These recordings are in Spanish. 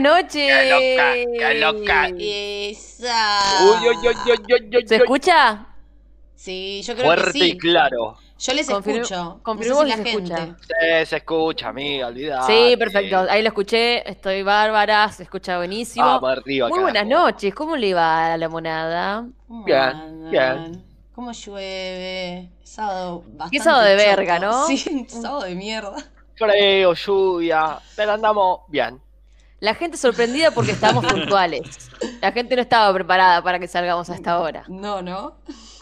buenas noches. ¡Qué loca! ¡Qué loca! Esa. Uy, uy, uy, uy, uy, uy, ¿Se uy. escucha? Sí, yo creo Fuerte que y sí. claro. Yo les escucho. confirmo no sé si si se la gente. escucha. Sí, se escucha, amiga, olvidate. Sí, perfecto. Ahí lo escuché. Estoy bárbara. Se escucha buenísimo. Vamos arriba, Muy buenas carajo. noches. ¿Cómo le va a la monada? ¿Cómo Bien, bien. ¿Cómo llueve? Sábado bastante Qué sábado de choto. verga, ¿no? Sí, sábado de mierda. Frío, lluvia, pero andamos bien. La gente sorprendida porque estamos puntuales. La gente no estaba preparada para que salgamos a esta hora. No, ¿no?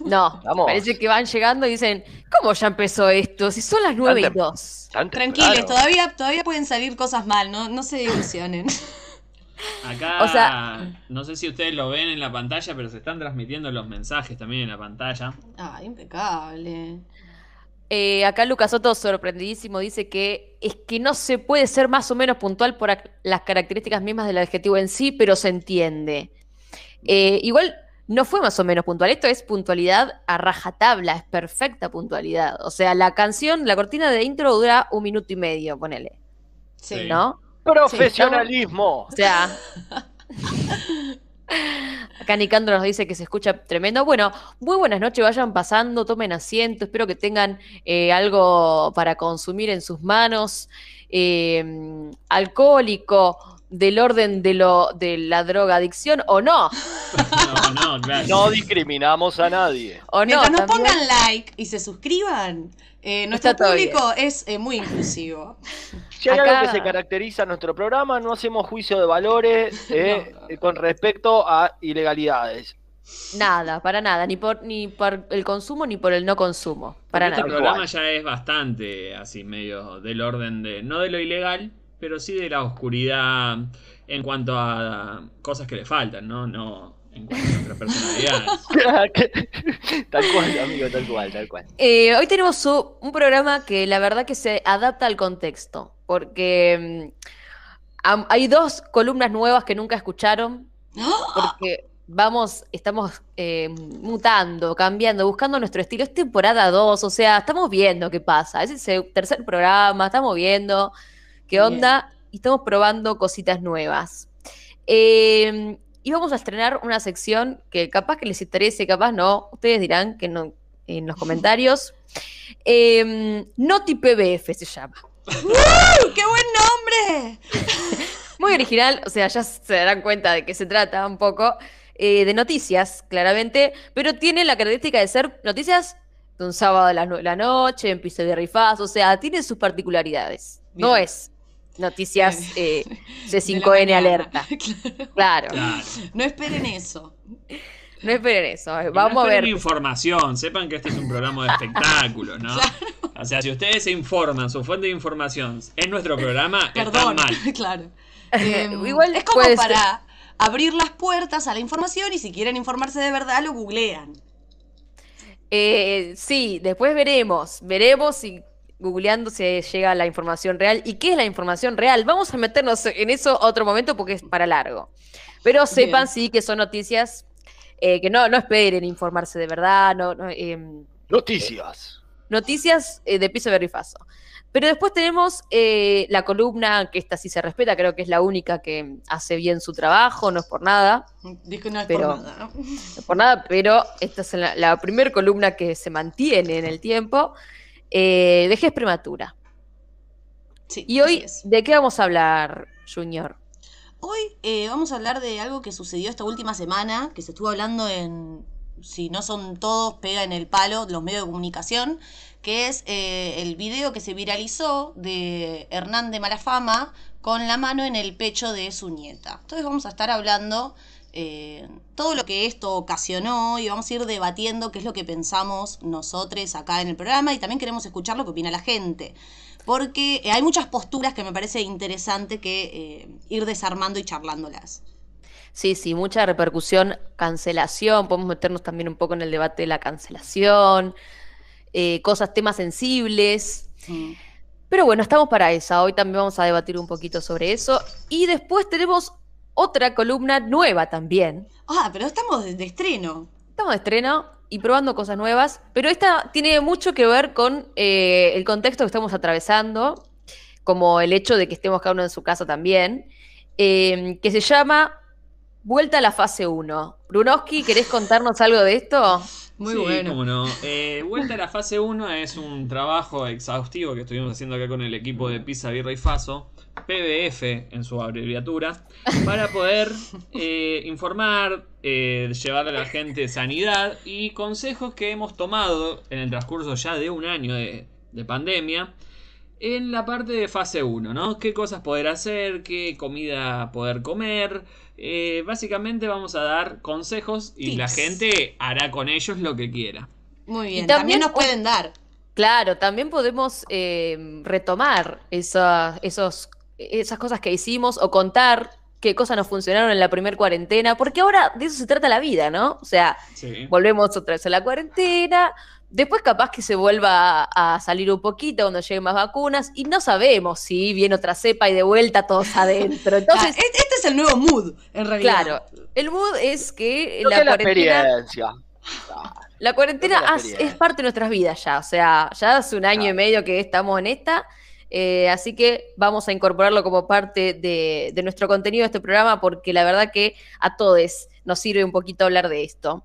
No, Vamos. parece que van llegando y dicen, ¿cómo ya empezó esto? Si son las nueve y dos. Tranquiles, todavía, todavía pueden salir cosas mal, no, no se ilusionen. Acá, O sea- no sé si ustedes lo ven en la pantalla, pero se están transmitiendo los mensajes también en la pantalla. Ah, impecable. Eh, acá Lucas Soto, sorprendidísimo, dice que es que no se puede ser más o menos puntual por las características mismas del adjetivo en sí, pero se entiende. Eh, igual no fue más o menos puntual, esto es puntualidad a rajatabla, es perfecta puntualidad. O sea, la canción, la cortina de intro dura un minuto y medio, ponele, Sí. Sí. ¿no? Profesionalismo. O sea. Acá Nicandro nos dice que se escucha tremendo. Bueno, muy buenas noches, vayan pasando, tomen asiento, espero que tengan eh, algo para consumir en sus manos. eh, alcohólico, del orden de, lo, de la drogadicción, o no, No, no. No discriminamos a nadie. o no. Mientras nos también. pongan like y se suscriban, eh, nuestro público es eh, muy inclusivo. Si hay Acá- algo que se caracteriza en nuestro programa, no hacemos juicio de valores eh, No. con respecto a ilegalidades. Nada, para nada, ni por, ni por el consumo ni por el no consumo, para Porque este nada. programa ya es bastante así, medio del orden de, no de lo ilegal, pero sí de la oscuridad en cuanto a cosas que le faltan, ¿no? No en cuanto a nuestras personalidades. tal cual, amigo, tal cual, tal cual. Eh, hoy tenemos un programa que la verdad que se adapta al contexto, porque mm, hay dos columnas nuevas que nunca escucharon, porque vamos, estamos eh, mutando, cambiando, buscando nuestro estilo. Es temporada 2, o sea, estamos viendo qué pasa. Es el tercer programa, estamos viendo qué Bien. onda y estamos probando cositas nuevas. Eh, y vamos a estrenar una sección que capaz que les interese, capaz no. Ustedes dirán que no en los comentarios. Eh, Noti PBF se llama. ¡Qué buen nombre! Muy original, o sea, ya se darán cuenta de qué se trata un poco. eh, de noticias, claramente, pero tiene la característica de ser noticias de un sábado a las 9 de la noche, en piso de rifaz, o sea, tiene sus particularidades. No es noticias eh, De la C5N mañana. alerta. Claro, Claro. No esperen eso. no esperen eso. eh, Y no Vamos a esperen ver. información, sepan que este es un programa de espectáculos, ¿no? O sea, si ustedes se informan, su fuente de información es nuestro programa, Perdón, están mal. claro. Em, Igual es como ser. para abrir las puertas a la información y si quieren informarse de verdad lo googlean. Eh, sí, después veremos. Veremos si googleando se llega a la información real. ¿Y qué es la información real? Vamos a meternos en eso otro momento porque es para largo. Pero sepan, Bien. sí, que son noticias eh, que no, no esperen informarse de verdad. No, no, em, Noticias. noticias eh, de piso de rifazo. Pero después tenemos eh, la columna, que esta sí se respeta, creo que es la única que hace bien su trabajo, no es por nada. Dijo no es Pero- por nada. No es por nada, pero esta es la, la primera columna que se mantiene en el tiempo. Eh, vejez prematura. Sí, Y hoy, es. ¿de qué vamos a hablar, Junior? Hoy eh, vamos a hablar de algo que sucedió esta última semana, que se estuvo hablando en, si no son todos, pega en el palo los medios de comunicación, que es eh, el video que se viralizó de Hernán de Malafama con la mano en el pecho de su nieta. Entonces vamos a estar hablando eh, todo lo que esto ocasionó y vamos a ir debatiendo qué es lo que pensamos nosotros acá en el programa y también queremos escuchar lo que opina la gente. Porque eh, hay muchas posturas que me parece interesante que ir desarmando y charlándolas. Sí, sí, mucha repercusión, cancelación, podemos meternos también un poco en el debate de la cancelación, eh, cosas, temas sensibles. Pero bueno, estamos para esa. Hoy también vamos a debatir un poquito sobre eso. Y después tenemos otra columna nueva también. Ah, pero estamos de, estreno. Estamos de estreno y probando cosas nuevas. Pero esta tiene mucho que ver con eh, el contexto que estamos atravesando, como el hecho de que estemos cada uno en su casa también, eh, que se llama Vuelta a la fase 1. Brunoski, ¿querés contarnos algo de esto? Muy bueno. Cómo no. Eh, vuelta a la fase 1 es un trabajo exhaustivo que estuvimos haciendo acá con el equipo de Pisa, Birra y Faso, PBF en su abreviatura, para poder eh, informar, eh, llevar a la gente sanidad y consejos que hemos tomado en el transcurso ya de un año de, de pandemia en la parte de fase 1, ¿no? ¿Qué cosas poder hacer? ¿Qué comida poder comer? Eh, básicamente vamos a dar consejos y la gente hará con ellos lo que quiera. Muy bien, también, nos pueden dar. Claro, también podemos eh, retomar esas, esos, esas cosas que hicimos o contar qué cosas nos funcionaron en la primera cuarentena, porque ahora de eso se trata la vida, ¿no? O sea, volvemos otra vez a la cuarentena, Después capaz que se vuelva a, salir un poquito cuando lleguen más vacunas y no sabemos si viene otra cepa y de vuelta todos adentro. Entonces, es el nuevo mood, en realidad. Claro, el mood es que la cuarentena... La cuarentena es parte de nuestras vidas ya, o sea, ya hace un año y medio que estamos en esta, eh, así que vamos a incorporarlo como parte de, de nuestro contenido de este programa porque la verdad que a todos nos sirve un poquito hablar de esto.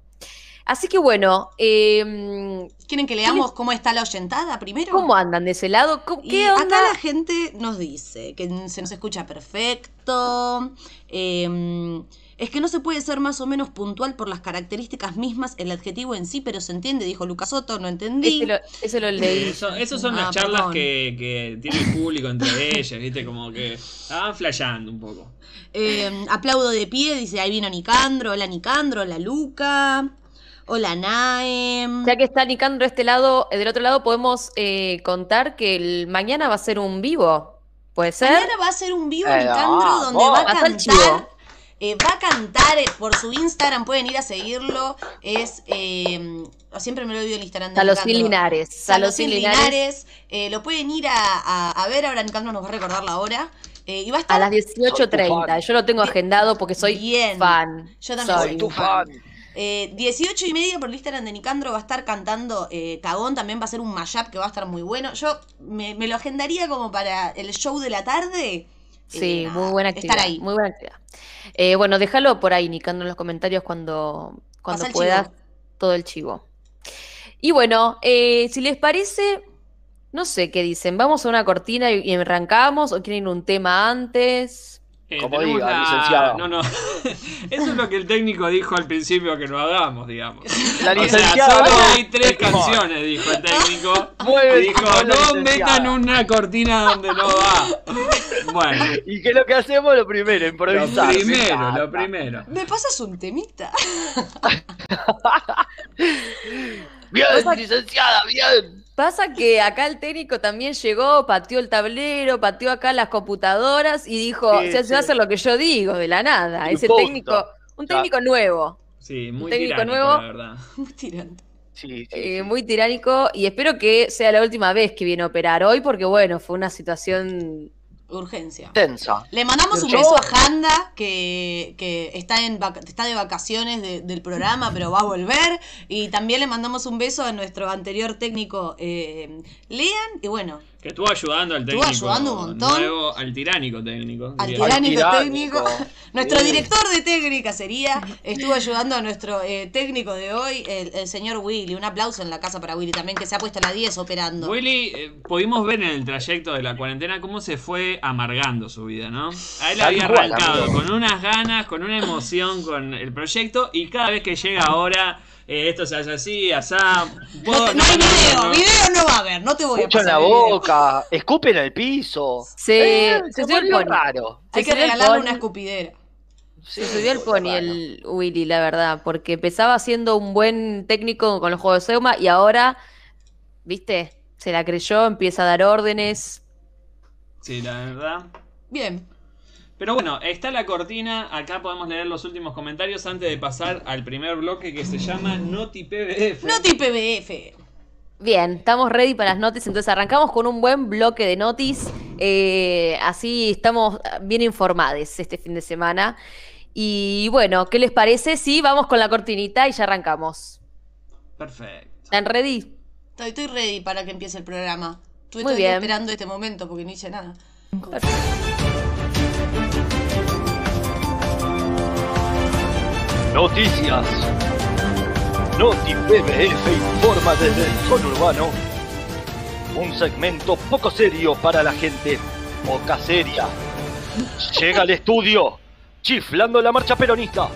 Así que bueno. Em, ¿Quieren que leamos cómo está la oyentada primero? ¿Cómo andan de ese lado? ¿Qué onda? Acá la gente nos dice que se nos escucha perfecto. Em, es que no se puede ser más o menos puntual por las características mismas el adjetivo en sí, pero se entiende, dijo Lucas Soto, no entendí. Eso lo, leí. Eso, son las ah, charlas que, tiene el público entre ellas, ¿viste? Como que estaban flayando un poco. Em, aplaudo de pie, dice, ahí vino Nicandro, hola Nicandro, hola Luca. Hola, Naem. Ya que está Nicandro de este lado, eh, del otro lado, podemos eh, contar que el, mañana va a ser un vivo. ¿Puede ser? Mañana va a ser un vivo, eh, Nicandro, donde va a cantar. va a cantar por su Instagram, pueden ir a seguirlo. Es. siempre me lo olvido el Instagram de Salocín Linares. Salocín Linares. lo pueden ir a, a, ver, ahora Nicandro nos va a recordar la hora. y va a, estar... a las 18.30. Yo lo tengo agendado porque soy fan. Yo también soy, tu fan. 18 eh, y media por el Instagram de Nicandro va a estar cantando eh, Cagón, también va a ser un mashup que va a estar muy bueno. Yo me, lo agendaría como para el show de la tarde. Sí, eh, muy buena actividad. Estar ahí. Muy buena actividad. bueno, déjalo por ahí, Nicandro, en los comentarios cuando, cuando puedas todo el chivo. Y bueno, si les parece, no sé qué dicen. ¿Vamos a una cortina y, y arrancamos o quieren un tema antes? Eh, Como diga, licenciado. No, no. Eso es lo que el técnico dijo al principio que no hagamos, digamos. La licenciada. O sea, solo hay tres canciones, dijo el técnico. Muy dijo, no metan una cortina donde no va. Bueno. Y que lo que hacemos lo primero, improvisar. Lo primero, lo primero. ¿Me pasas un temita? bien, licenciada, bien. Pasa que acá el técnico también llegó, pateó el tablero, pateó acá las computadoras y dijo, se hace hacer lo que yo digo, de la nada. Ese técnico, un técnico nuevo. Sí, muy técnico nuevo, la verdad. Muy tirante. Sí, eh, muy tiránico y espero que sea la última vez que viene a operar hoy porque bueno, fue una situación Urgencia. Tensa. Le mandamos un beso a Janda, que, está, en está de vacaciones del programa, pero va a volver. Y también le mandamos un beso a nuestro anterior técnico, eh, Lean. Y bueno. Que estuvo ayudando al Estuvo técnico ayudando un montón. nuevo, al tiránico técnico. Al diría. tiránico tiránico. técnico. Nuestro Bien. director de técnica sería. Estuvo ayudando a nuestro eh, técnico de hoy, el, el señor Willy. Un aplauso en la casa para Willy también, que se ha puesto a la 10 operando. Willy, eh, pudimos ver en el trayecto de la cuarentena cómo se fue amargando su vida, ¿no? A él había arrancado con unas ganas, con una emoción con el proyecto y cada vez que llega ahora, eh, esto se hace así, asá. No, hay video, no. video no va a haber, no te voy a Mucho en pasar la video. boca, escupe en el piso. Se, Eh, se se subió el volvió pony. raro. Hay Se que regalarle pony. una escupidera. Sí, Se subió el pony el Willy, la verdad, porque empezaba siendo un buen técnico con los juegos de Seuma y ahora, viste, se la creyó, empieza a dar órdenes. Sí, la verdad. Bien. Pero bueno, está la cortina. Acá podemos leer los últimos comentarios antes de pasar al primer bloque que se llama Noti PBF. Noti PBF. Bien, estamos ready para las notis, entonces arrancamos con un buen bloque de notis, eh, así estamos bien informados este fin de semana. Y bueno, ¿qué les parece? Sí, vamos con la cortinita y ya arrancamos. Perfecto. ¿Están ready? Estoy, estoy ready para que empiece el programa. Estoy, Muy estoy bien. esperando este momento porque no hice nada. Noticias. Noti PBF informa desde el sol urbano. Un segmento poco serio para la gente poca seria. Llega al estudio, chiflando la marcha peronista.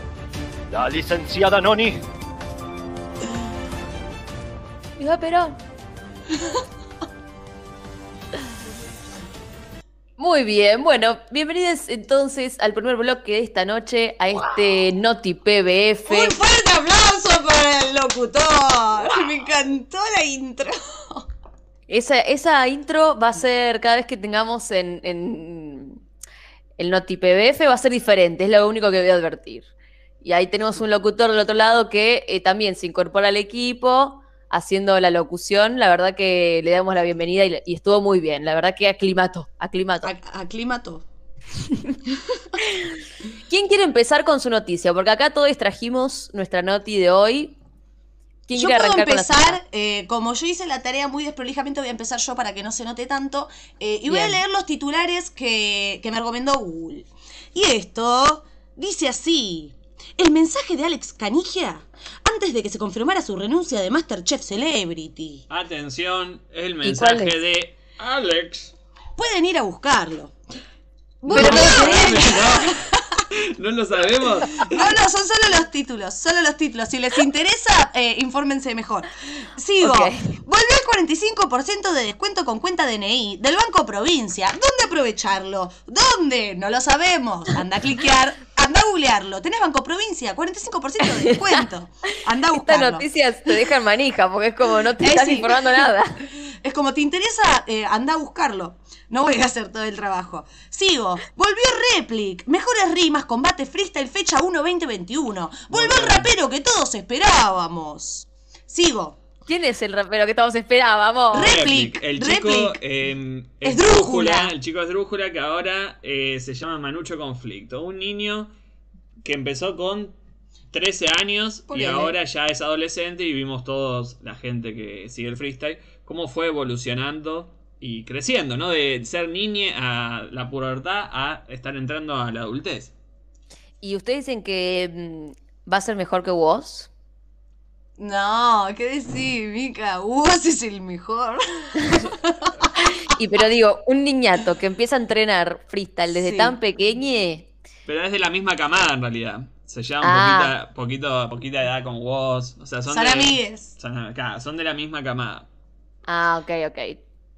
La licenciada Noni. Viva Perón. Muy bien, bueno, bienvenidos entonces al primer bloque de esta noche, a este Noti PBF. Un fuerte aplauso para el locutor. Me encantó la intro. Esa, esa intro va a ser cada vez que tengamos en, en el Noti PBF, va a ser diferente, es lo único que voy a advertir. Y ahí tenemos un locutor del otro lado que eh, también se incorpora al equipo haciendo la locución. La verdad que le damos la bienvenida y, y estuvo muy bien. La verdad que aclimató, aclimató. A- Aclimato. ¿Quién quiere empezar con su noticia? Porque acá todos trajimos nuestra noti de hoy. ¿Quién Yo quiere puedo empezar, eh, como yo hice la tarea muy desprolijamente, voy a empezar yo para que no se note tanto. eh, y voy a leer los titulares que, que me recomendó Google. Y esto dice así. El mensaje de Alex Canigia antes de que se confirmara su renuncia de Masterchef Celebrity. Atención, el mensaje de Alex. Pueden ir a buscarlo. Pero Bueno, No lo sabemos. No, no, son solo los títulos, solo los títulos. Si les interesa, eh, infórmense mejor. Sigo. Ok. Volvió el 45% de descuento con cuenta DNI del Banco Provincia. ¿Dónde aprovecharlo? ¿Dónde? No lo sabemos. Anda a cliquear, anda a googlearlo. ¿Tenés Banco Provincia? 45% de descuento. Anda a Estas buscarlo. noticias te dejan manija porque es como no te Eh, están sí. informando nada. Es como te interesa, eh, anda a buscarlo. No voy a hacer todo el trabajo. Sigo. Volvió Replic. Mejores rimas, combate freestyle, fecha 1-2021. Volvió el rapero que todos esperábamos. Sigo. ¿Quién es el rapero que todos esperábamos? Re- Replic, El chico Replic. eh, Esdrújula. El chico Esdrújula que ahora eh, se llama Manucho Conflicto. Un niño que empezó con 13 años y ahora ya es adolescente y vimos todos, la gente que sigue el freestyle, cómo fue evolucionando y creciendo, ¿no? De ser niñe a la pubertad a estar entrando a la adultez. ¿Y ustedes dicen que mm, va a ser mejor que vos? No, ¿qué decir, Mica? Vos es el mejor. Y pero digo, un niñato que empieza a entrenar freestyle desde Sí. tan pequeñe, Pero es de la misma camada en realidad. Se lleva Ah. poquita, poquito, poquita edad con vos. O sea, son, Son de, amigues. Son, de la misma camada. ah, ok, ok.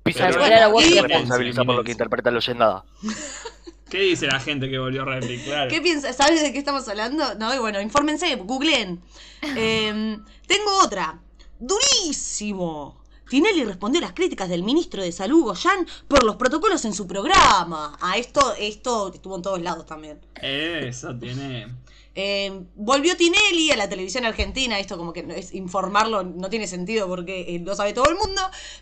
Pisa bueno, y- responsabiliza por lo que interpreta el oyendada. ¿Qué dice la gente que volvió Replic? Claro. ¿Qué piensas? ¿Sabes de qué estamos hablando? No, y bueno, infórmense, googleen. Eh, tengo otra. Durísimo. Tinelli respondió a las críticas del ministro de Salud, Goyan, por los protocolos en su programa. A esto, esto estuvo en todos lados también. Eso tiene. Eh, volvió Tinelli a la televisión argentina, esto como que no es informarlo no tiene sentido porque eh, lo sabe todo el mundo,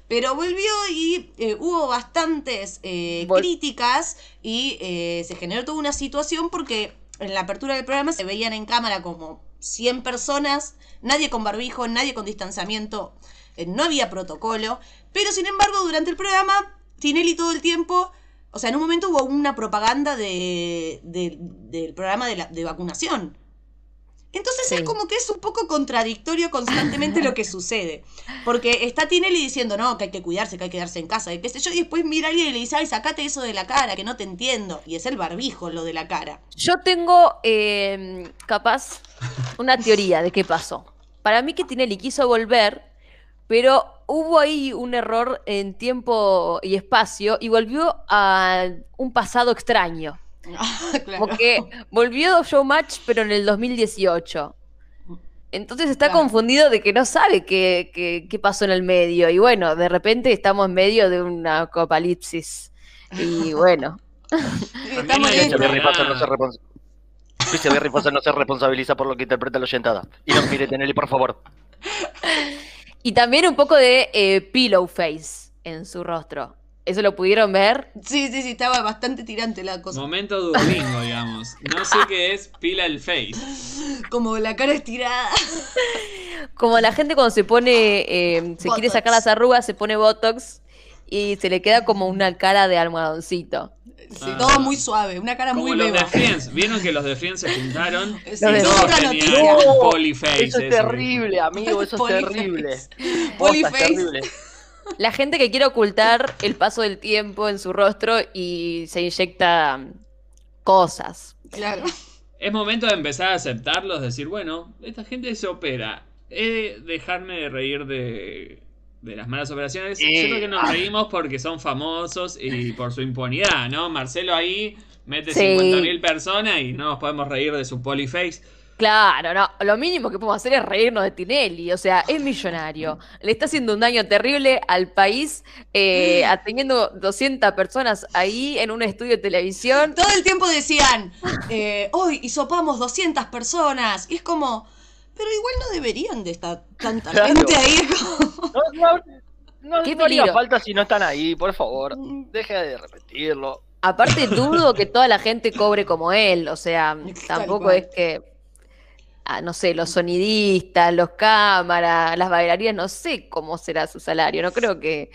pero volvió y eh, hubo bastantes eh, Vol- críticas y eh, se generó toda una situación porque en la apertura del programa se veían en cámara como 100 personas, nadie con barbijo, nadie con distanciamiento, no había protocolo, pero sin embargo durante el programa Tinelli todo el tiempo, o sea, en un momento hubo una propaganda de, de- del programa de, la- de vacunación. Entonces Sí. es como que es un poco contradictorio constantemente lo que sucede. Porque está Tinelli diciendo, no, que hay que cuidarse, que hay que quedarse en casa, que qué sé yo, y después mira a alguien y le dice, ay, sacate eso de la cara, que no te entiendo. Y es el barbijo lo de la cara. Yo tengo, eh, capaz, una teoría de qué pasó. Para mí que Tinelli quiso volver, pero hubo ahí un error en tiempo y espacio y volvió a un pasado extraño. claro. Como que volvió Showmatch, pero en el 2018. Entonces está Claro. confundido de que no sabe qué, qué- qué pasó en el medio. Y bueno, de repente estamos en medio de una apocalipsis. Y bueno, Berry Pasa no se responsabiliza por lo que interpreta la oyentada. Y no mire Tinelli, por favor. Y también un poco de eh, pillow face en su rostro. ¿Eso lo pudieron ver? Sí, sí, sí, estaba bastante tirante la cosa. Momento Duolingo, digamos. No sé qué es pila el face. Como la cara estirada. Como la gente cuando se pone, eh, se quiere sacar las arrugas, se pone Botox y se le queda como una cara de almohadoncito. Sí, Ah. todo muy suave, una cara Como muy los beba. de Friends. ¿Vieron que los de Friends se juntaron? Sí, y eso es todos tenían No, polyface. Eso es terrible, amigo, eso es terrible. Polyface. terrible. La gente que quiere ocultar el paso del tiempo en su rostro y se inyecta mm, cosas. Claro. Es momento de empezar a aceptarlos, decir, bueno, esta gente se opera. He de dejarme de reír de, de las malas operaciones. Eh, Yo creo que nos ah. reímos porque son famosos y por su impunidad, ¿no? Marcelo ahí mete Sí. 50.000 personas y no nos podemos reír de su polyface. Claro, no, lo mínimo que podemos hacer es reírnos de Tinelli, o sea, es millonario, le está haciendo un daño terrible al país, eh, teniendo 200 personas ahí en un estudio de televisión. Todo el tiempo decían, eh, hoy hisopamos 200 personas. Y es como, pero igual no deberían de estar tanta Claro. gente ahí. como- No, no, no, Qué no haría falta si no están ahí, por favor. Deje de repetirlo. Aparte dudo que toda la gente cobre como él, o sea, tampoco es que, ah, no sé, los sonidistas, los cámaras, las bailarinas, no sé cómo será su salario, no creo que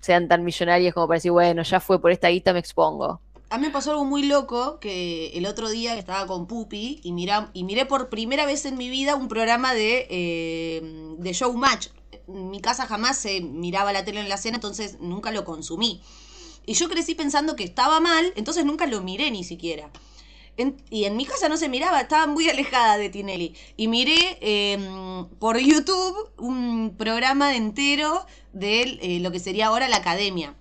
sean tan millonarios como para decir, bueno, ya fue por esta guita, me expongo. A mí me pasó algo muy loco que el otro día estaba con Pupi y, mira, y miré por primera vez en mi vida un programa de, eh, de Showmatch. Mi casa jamás se miraba la tele en la cena, entonces nunca lo consumí. Y yo crecí pensando que estaba mal, entonces nunca lo miré ni siquiera. Y en mi casa no se miraba, estaba muy alejada de Tinelli. Y miré eh, por YouTube un programa entero de eh, lo que sería ahora la academia.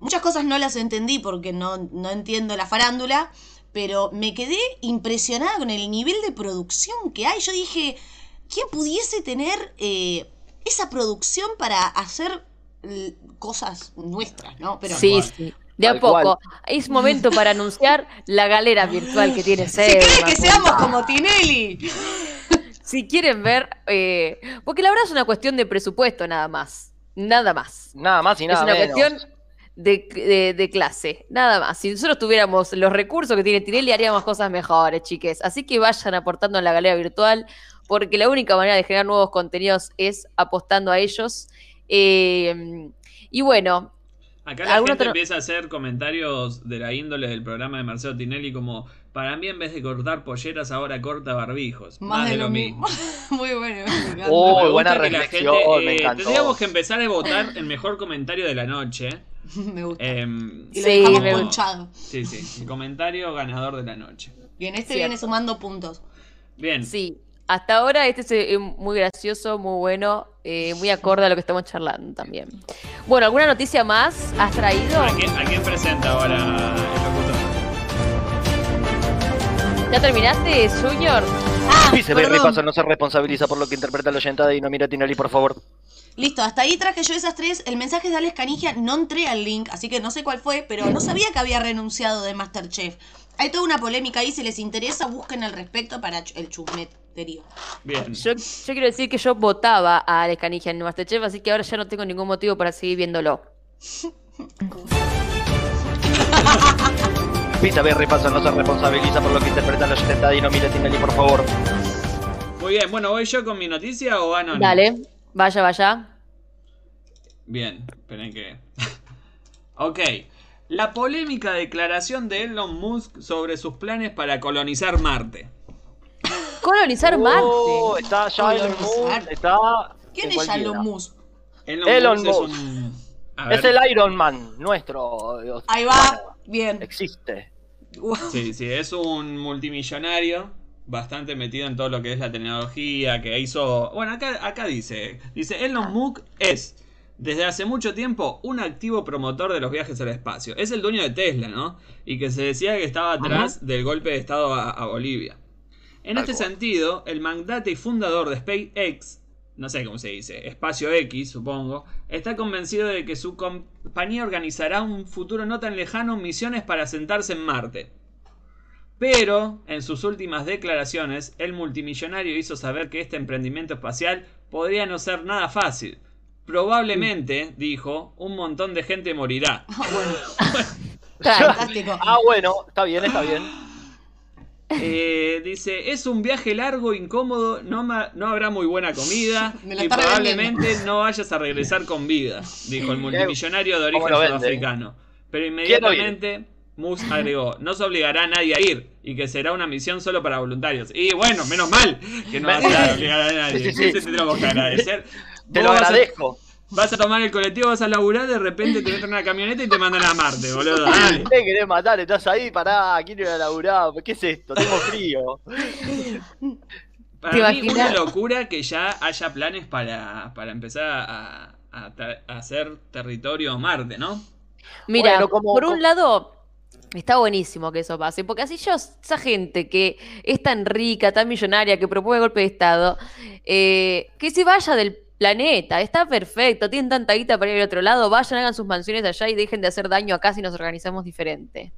Muchas cosas no las entendí porque no, no entiendo la farándula, pero me quedé impresionada con el nivel de producción que hay. Yo dije, ¿quién pudiese tener eh, esa producción para hacer l- cosas nuestras, no? Pero sí, sí. De a poco. cual. Es momento para anunciar la galera virtual que tiene si Selma. quieren que seamos como Tinelli. Si quieren ver, eh, porque la verdad es una cuestión de presupuesto nada más, nada más. Nada más y nada es una menos. cuestión de, de- de clase, nada más. Si nosotros tuviéramos los recursos que tiene Tinelli, haríamos cosas mejores, chiques. Así que vayan aportando en la galera virtual, porque la única manera de generar nuevos contenidos es apostando a ellos. Eh, y bueno, Acá la ¿Algún gente otro- empieza a hacer comentarios de la índole del programa de Marcelo Tinelli como, para mí en vez de cortar polleras ahora corta barbijos. Más, de, lo mismo. Muy bueno. me. Oh, Me buena reflexión, gente, me eh, encantó. Tendríamos que empezar a votar el mejor comentario de la noche. me gusta. Em, y lo sí, dejamos me gusta. sí, sí, el comentario ganador de la noche. Bien, este Cierto. viene sumando puntos. Bien, sí, hasta ahora este es eh, muy gracioso, muy bueno, eh, muy acorde a lo que estamos charlando también. Bueno, ¿alguna noticia más has traído? ¿a quién, a quién presenta ahora el locutor? ¿Ya terminaste, Junior? Dice Berry perdón. Pasa no se responsabiliza por lo que interpreta la oyentada y no mira a Tinelli, por favor. Listo, hasta ahí traje yo esas tres. El mensaje de Alex Canigia no entré al link, así que no sé cuál fue, pero no sabía que había renunciado de Masterchef. Hay toda una polémica ahí, si les interesa, busquen al respecto para el Bien. Yo, yo quiero decir que yo votaba a Alex Canigia en Masterchef, así que ahora ya no tengo ningún motivo para seguir viéndolo. Pizza Berry Pasa no se responsabiliza por lo que interpreta la oyentada y no mira a Tinelli, por favor. Muy bien, bueno, ¿voy yo con mi noticia o Anon? Dale, vaya, vaya. Bien, esperen que Ok. La polémica declaración de Elon Musk sobre sus planes para colonizar Marte. Colonizar Oh, Marte. está ya Elon. Musk, está. ¿Quién es. Elon Musk? Elon, Elon Musk es el Iron Man nuestro. Ahí va. Bien. Existe. Sí, sí, es un multimillonario bastante metido en todo lo que es la tecnología, que hizo... Bueno, acá, acá dice, dice, Elon Musk es, desde hace mucho tiempo, un activo promotor de los viajes al espacio. Es el dueño de Tesla, ¿no? Y que se decía que estaba atrás del golpe de Estado a, a Bolivia. En Tal este cual. sentido, el magnate y fundador de SpaceX, no sé cómo se dice, Espacio X, supongo, está convencido de que su compañía organizará un futuro no tan lejano misiones para sentarse en Marte. Pero, en sus últimas declaraciones, el multimillonario hizo saber que este emprendimiento espacial podría no ser nada fácil. Probablemente, dijo, un montón de gente morirá. Bueno, Claro. fantástico. Ah, bueno, está bien, está bien. Eh, dice, es un viaje largo, incómodo, no, ma- no habrá muy buena comida y probablemente no vayas a regresar con vida, dijo el multimillonario de origen sudafricano. Pero inmediatamente Musk agregó, no se obligará a nadie a ir y que será una misión solo para voluntarios. Y bueno, menos mal que no vas a obligar a nadie. Sí, sí, ¿Qué sí. se te tenemos que agradecer? Te lo agradezco. Vas a tomar el colectivo, vas a laburar, de repente te meten en una camioneta y te mandan a Marte, boludo. Dale. Me querés matar, estás ahí, pará, quiero ir a laburar. ¿Qué es esto? Tengo frío. Para ¿Te mí, imaginas? una locura que ya haya planes para, para empezar a, a- a hacer territorio Marte, ¿no? Mira, Bueno, como- por un como- lado, está buenísimo que eso pase, porque así yo, esa gente que es tan rica, tan millonaria, que propone golpe de Estado, eh, que se vaya del planeta, está perfecto, tienen tanta guita para ir al otro lado, vayan, hagan sus mansiones allá y dejen de hacer daño acá si nos organizamos diferente.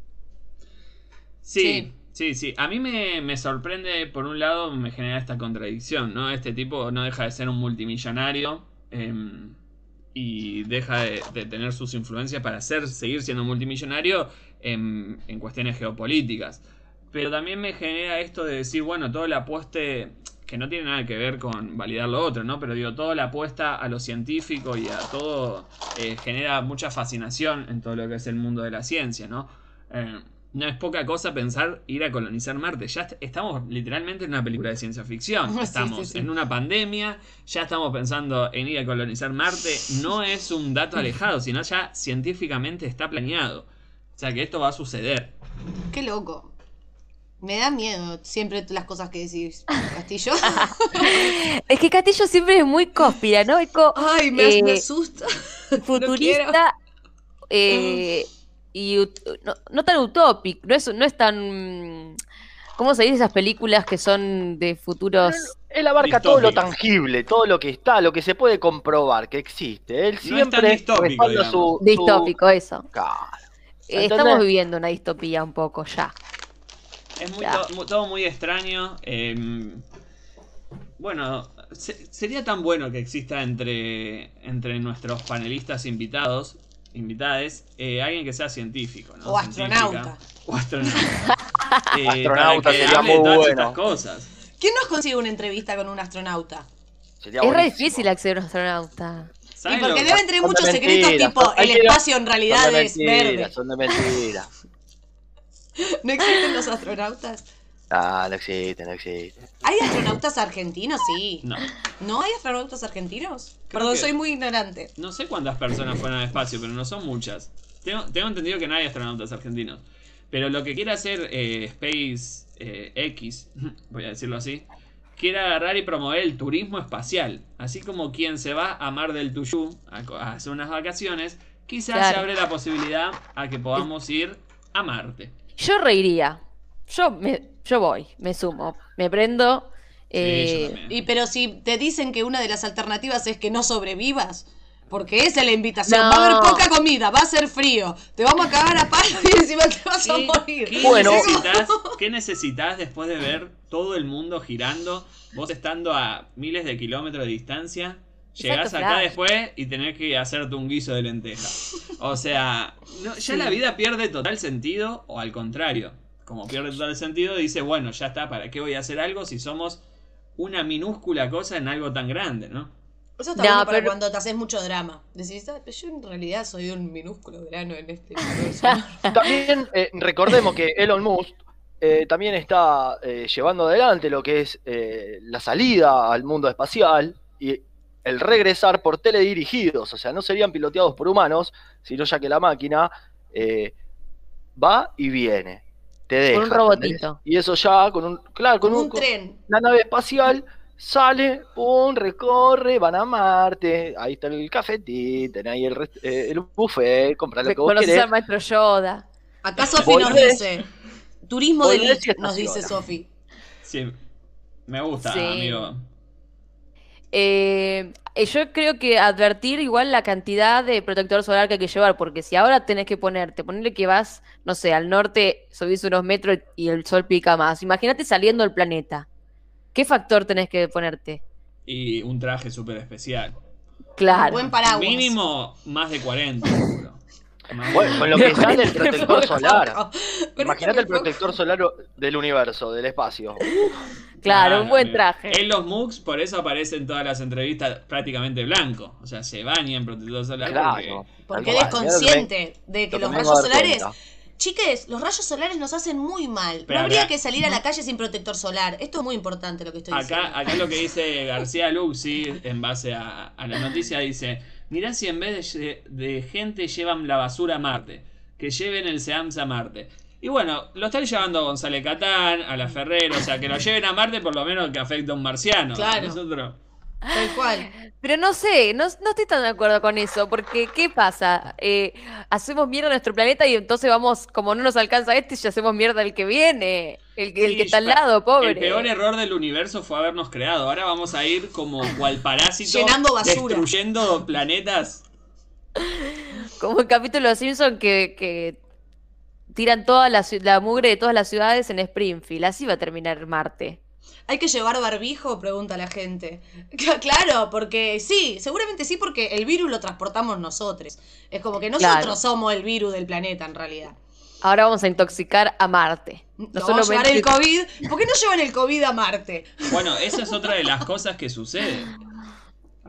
Sí, sí, sí. A mí me, me sorprende, por un lado, me genera esta contradicción, ¿no? Este tipo no deja de ser un multimillonario em, y deja de, de tener sus influencias para ser, seguir siendo multimillonario en, en cuestiones geopolíticas. Pero también me genera esto de decir, bueno, todo el apueste, que no tiene nada que ver con validar lo otro, ¿no? Pero digo, toda la apuesta a lo científico y a todo eh, genera mucha fascinación en todo lo que es el mundo de la ciencia, ¿no? Eh, no es poca cosa pensar ir a colonizar Marte. Ya est- estamos literalmente en una película de ciencia ficción. Sí, Estamos sí, sí. en una pandemia, ya estamos pensando en ir a colonizar Marte. No es un dato alejado, sino ya científicamente está planeado. O sea que esto va a suceder. Qué loco. Me da miedo siempre las cosas que decís, Castillo. Es que Castillo siempre es muy conspiranoico, Ay, me, Eh, me asusta. futurista eh, y ut- no, no tan utópico, no es, no es tan... ¿Cómo se dice esas películas que son de futuros? Él abarca todo lo tangible, todo lo que está, lo que se puede comprobar que existe. Él No es siempre tan distópico, su, su- Distópico, eso. Claro. Eh. Estamos viviendo una distopía un poco ya. Es muy to- mu- todo muy extraño. eh, bueno, se- sería tan bueno que exista entre, entre nuestros panelistas invitados, invitades, eh, alguien que sea científico, ¿no? O Científica. astronauta. O astronauta. Eh, Astronauta que sería muy todas bueno. estas cosas. ¿Quién nos consigue una entrevista con un astronauta? Sería Es re difícil acceder a un astronauta. Y ¿Saben porque deben tener muchos secretos, tipo el espacio en realidad son de es mentiras, verde. Son de mentiras. ¿No existen los astronautas? Ah, no existe, no existe. ¿Hay astronautas argentinos? Sí. No. ¿No hay astronautas argentinos? Creo Perdón, que- soy muy ignorante. No sé cuántas personas fueron al espacio, pero no son muchas. Tengo, tengo entendido que no hay astronautas argentinos. Pero lo que quiere hacer eh, Space eh, X, voy a decirlo así, quiere agarrar y promover el turismo espacial. Así como quien se va a Mar del Tuyú a, hacer unas vacaciones, quizás se abre la posibilidad a que podamos ir a Marte. Yo reiría. Yo me, yo voy, me sumo, me prendo. Sí, eh. Y pero si te dicen que una de las alternativas es que no sobrevivas, porque esa es la invitación. No. Va a haber poca comida, va a ser frío, te vamos a cagar a palo y encima te vas a ¿Qué, morir. qué Bueno. necesitas, qué necesitas después de ver todo el mundo girando, vos estando a miles de kilómetros de distancia? Llegás Exacto, acá después y tenés que hacerte un guiso de lenteja. O sea, no- ya Sí. la vida pierde total sentido, o al contrario, como pierde total sentido, dice, bueno, ya está, ¿para qué voy a hacer algo si somos una minúscula cosa en algo tan grande, no? Eso está No, bueno para pero- cuando te haces mucho drama. Decís, "Ah, pero yo en realidad soy un minúsculo grano en este universo". También eh, recordemos que Elon Musk eh, también está eh, llevando adelante lo que es eh, la salida al mundo espacial y el regresar por teledirigidos, o sea, no serían piloteados por humanos, sino ya que la máquina eh, va y viene. Te deja. un ¿entendés? robotito. Y eso ya con un, claro, con Como un, un tren. la nave espacial sale, pum, recorre, van a Marte, ahí está el cafetín, tenés ahí el, rest- eh, el buffet, compra lo que vos querés. al maestro Yoda. Acá Sofi nos dice. Turismo de nos dice. Sofi. Sí, me gusta, Sí. amigo. Eh, eh, yo creo que advertir igual la cantidad de protector solar que hay que llevar, porque si ahora tenés que ponerte, ponerle que vas, no sé, al norte, subís unos metros y el sol pica más. Imagínate saliendo del planeta. ¿Qué factor tenés que ponerte? Y un traje súper especial. Claro. Buen paraguas. Mínimo más de 40, seguro. Más- Bueno, con lo que sale el protector solar. Imagínate el protector solar del universo, del espacio. Claro, un buen traje. En los MOOCs, por eso aparece en todas las entrevistas prácticamente blanco. O sea, se baña en protector solar. Claro. Porque eres cual, consciente de que lo los rayos solares. Chiques, los rayos solares nos hacen muy mal. Pero no habría acá- que salir a la calle sin protector solar. Esto es muy importante lo que estoy diciendo. Acá, acá lo que dice García Luxi, en base a, a la noticia, dice: Mirá si en vez de, de gente llevan la basura a Marte, que lleven el SEAMS a Marte. Y bueno, lo están llevando a González Catán, a la Ferrero, o sea, que lo lleven a Marte por lo menos que afecte a un marciano. Claro. Nosotros. Tal cual. Pero no sé, no, no estoy tan de acuerdo con eso, porque ¿qué pasa? Eh, hacemos mierda a nuestro planeta y entonces vamos, como no nos alcanza este, ya hacemos mierda al que viene, el, que- el Sí, que está al lado, pobre. El peor error del universo fue habernos creado. Ahora vamos a ir como cual parásito Llenando basura. destruyendo planetas. Como el capítulo de Los Simpsons que, que tiran toda la, la mugre de todas las ciudades en Springfield. Así va a terminar Marte. ¿Hay que llevar barbijo? Pregunta la gente. Claro, porque sí, seguramente sí, porque el virus lo transportamos nosotros. Es como que nosotros Claro. somos el virus del planeta en realidad. Ahora vamos a intoxicar a Marte. No a llevar el COVID. ¿Por qué no llevan el COVID a Marte? Bueno, esa es otra de las cosas que sucede.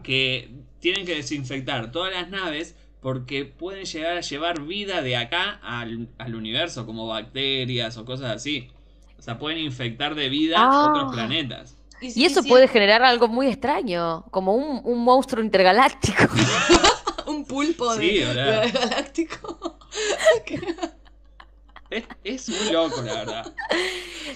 Que tienen que desinfectar todas las naves porque pueden llegar a llevar vida de acá al, al universo, como bacterias o cosas así. O sea, pueden infectar de vida Ah. otros planetas. Y eso puede generar algo muy extraño, como un, un monstruo intergaláctico. Un pulpo Sí, de, ¿verdad? de galáctico. Es, es muy loco, la verdad.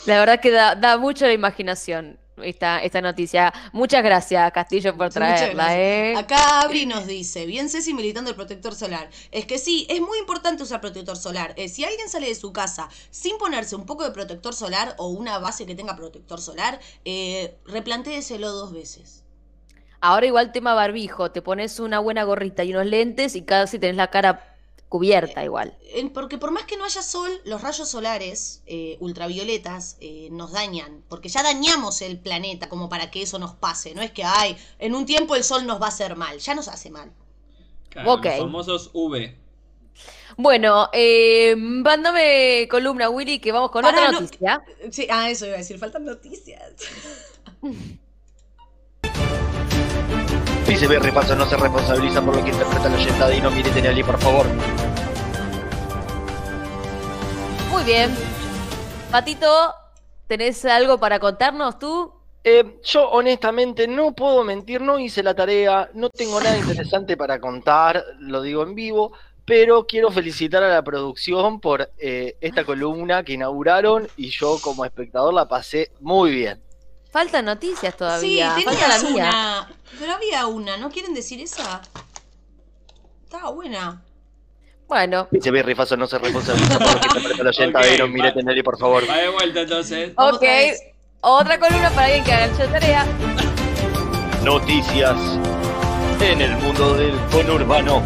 La verdad que da, da mucho la imaginación esta, esta noticia. Muchas gracias, Castillo, por traerla. ¿eh? Acá Abri nos dice, bien Ceci militando el protector solar. Es que sí, es muy importante usar protector solar. Eh, si alguien sale de su casa sin ponerse un poco de protector solar o una base que tenga protector solar, eh, replantéeselo dos veces. Ahora igual tema barbijo, te pones una buena gorrita y unos lentes y casi tenés la cara cubierta igual. En- Porque por más que no haya sol, los rayos solares eh, ultravioletas eh, nos dañan. Porque ya dañamos el planeta como para que eso nos pase. No es que, ay, en un tiempo el sol nos va a hacer mal. Ya nos hace mal. Claro, Ok. Los famosos V. Bueno, eh, mándame columna, Willy, que vamos con Pará, otra no- noticia. Sí, ah, eso iba a decir, faltan noticias. Dice Berry Paso no se responsabiliza por lo que interpreta la oyenta y no mire Tenelli, por favor. Muy bien. Patito, ¿tenés algo para contarnos tú? Eh, yo honestamente no puedo mentir, no hice la tarea, no tengo nada interesante para contar, lo digo en vivo, pero quiero felicitar a la producción por eh, esta columna que inauguraron y yo como espectador la pasé muy bien. Faltan noticias Sí, todavía. Falta la mía. una. Pero había una, ¿no quieren decir esa? Estaba buena. Bueno, Dice Berry Faso no se responsabiliza por lo que interpreta la oyenta Ok, y no mire. Tenelli, por favor. Va de vuelta entonces. Ok. otra columna para alguien que haga la tarea. Noticias en el mundo del conurbano.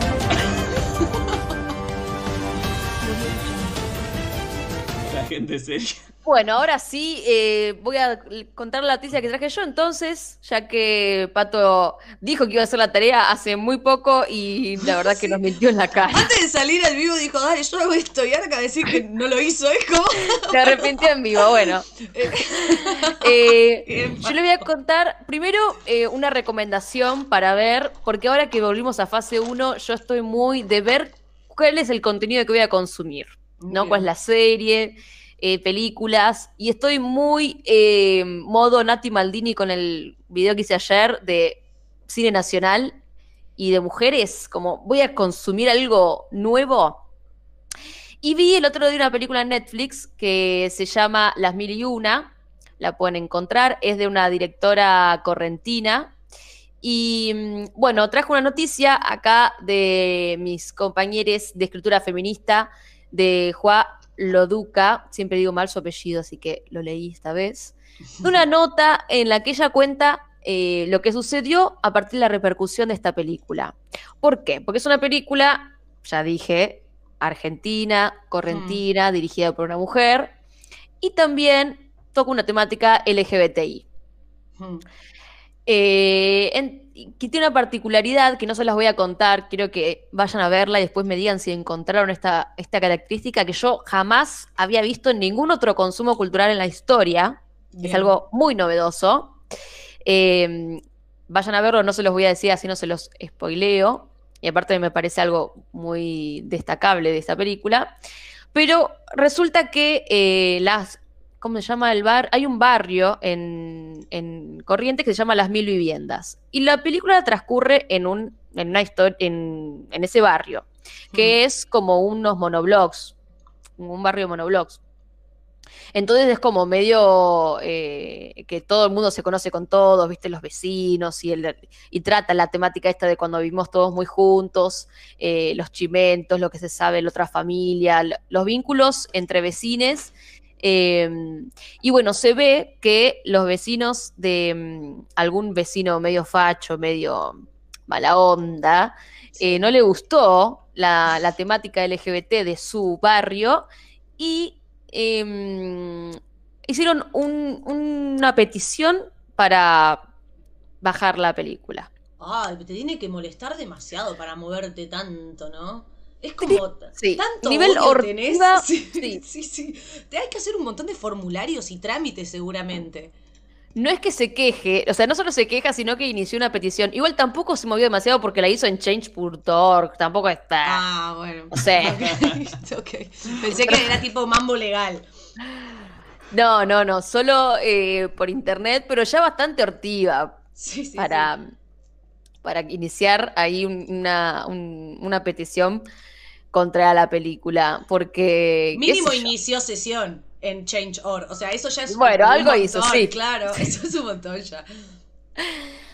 La gente seria. Bueno, ahora sí, eh, voy a contar la noticia que traje yo entonces, ya que Pato dijo que iba a hacer la tarea hace muy poco y la verdad que nos mintió en la cara. Antes de salir al vivo dijo, dale, yo hago esto, y ahora acaba de decir que no lo hizo, es como... Se arrepintió en vivo, bueno. Eh, yo le voy a contar primero eh, una recomendación para ver, porque ahora que volvimos a fase 1, yo estoy muy de ver cuál es el contenido que voy a consumir, ¿no? ¿Cuál es la serie? Eh, películas y estoy muy eh, modo Nati Maldini con el video que hice ayer de cine nacional y de mujeres, como voy a consumir algo nuevo. Y vi el otro día una película en Netflix que se llama Las Mil y Una, la pueden encontrar, es de una directora correntina. Y mm, bueno, trajo una noticia acá de mis compañeros de escritura feminista, de Juan Loduca, siempre digo mal su apellido, así que lo leí esta vez, de una nota en la que ella cuenta eh, lo que sucedió a partir de la repercusión de esta película. ¿Por qué? Porque es una película, ya dije, argentina, correntina, dirigida por una mujer, y también toca una temática LGBTI. Hmm. Eh, en- que tiene una particularidad que no se las voy a contar, quiero que vayan a verla y después me digan si encontraron esta, esta característica que yo jamás había visto en ningún otro consumo cultural en la historia. Es algo muy novedoso. Eh, vayan a verlo, no se los voy a decir, así no se los spoileo. Y aparte me parece algo muy destacable de esta película. Pero resulta que eh, las. ¿Cómo se llama el bar? Hay un barrio en, en Corrientes que se llama Las Mil Viviendas. Y la película transcurre en, un, en, una en, en ese barrio, que es como unos monoblocks, un barrio de monoblocks. Entonces es como medio eh, que todo el mundo se conoce con todos, viste, los vecinos y, el, y trata la temática esta de cuando vivimos todos muy juntos, eh, los chimentos, lo que se sabe la otra familia, los vínculos entre vecines. Eh, y bueno, se ve que los vecinos de mm, algún vecino medio facho, medio mala onda, eh, no le gustó la, la temática LGBT de su barrio y em, hicieron un- una petición para bajar la película. Ay, te tiene que molestar demasiado para moverte tanto, ¿no? Es como sí. tanto Nivel tenés. Sí, sí. sí, sí. Te hay que hacer un montón de formularios y trámites seguramente. No es que se queje, o sea, no solo se queja, sino que inició una petición. Igual tampoco se movió demasiado porque la hizo en change.org, tampoco está. Ah, bueno. No sé. Ok, ok. Pensé que era tipo mambo legal. No, no, no, solo eh, por internet, pero ya bastante hortiva Sí, sí. para, para iniciar ahí un- una, un- una petición contra la película, porque... Mínimo inició sesión en Change.org. O sea, eso ya es Bueno, un algo montón, hizo, sí. Claro, eso es un montón ya.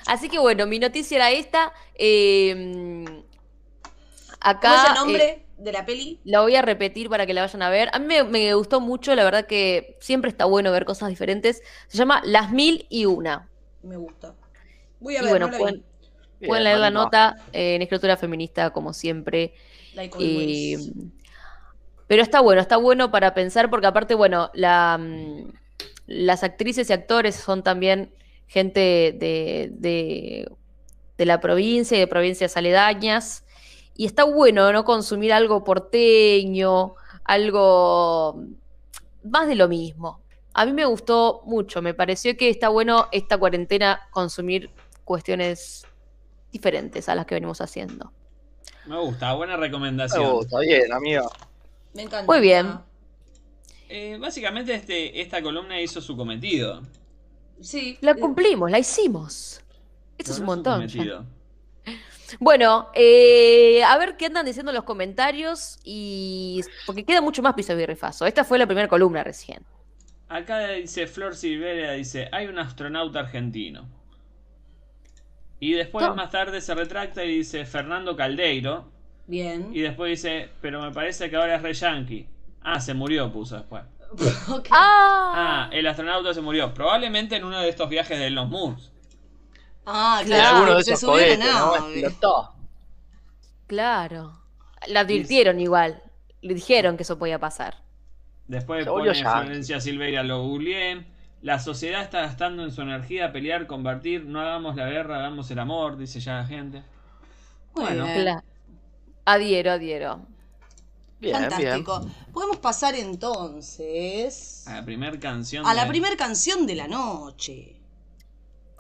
Así que bueno, mi noticia era esta. eh, acá... ¿Cómo es el eh, nombre de la peli? La voy a repetir para que la vayan a ver. A mí me, me gustó mucho, la verdad que siempre está bueno ver cosas diferentes. Se llama Las Mil y Una. Me gusta. Voy a Y ver, bueno, no la pueden, Bien, pueden leer la nota eh, en escritura feminista, como siempre. Like Eh, pero está bueno, está bueno para pensar, porque aparte, bueno, la, mm, las actrices y actores son también gente de, de, de la provincia y de provincias aledañas. Y está bueno no consumir algo porteño, algo más de lo mismo. A mí me gustó mucho, me pareció que está bueno esta cuarentena consumir cuestiones diferentes a las que venimos haciendo. Me gusta, buena Me recomendación. gusta, bien, amiga. Me encanta. muy bien. Eh, básicamente este, esta columna hizo su cometido. Sí. La cumplimos, la hicimos. Esto es un montón. Bueno, eh, a ver qué andan diciendo en los comentarios y porque queda mucho más piso y rifazo. Esta fue la primera columna recién. Acá dice Flor Silveria, dice, hay un astronauta argentino. Y después No. más tarde se retracta y dice Fernando Caldeiro. Bien. Y después dice, pero me parece que ahora es re yankee. Ah, se murió, puso después. Ah, Ah, el astronauta se murió. Probablemente en uno de estos viajes de los Moons. Ah, claro. alguno de claro. La advirtieron igual. Le dijeron que eso podía pasar. Después pone. Florencia Silveira, lo googleé. La sociedad está gastando en su energía a pelear, combatir. No hagamos la guerra, hagamos el amor, dice ya la gente. Bueno. bien. Cla- Adhiero, adhiero. Bien, bien. Fantástico. Podemos pasar entonces A la primera canción. a la de- primera canción de la noche.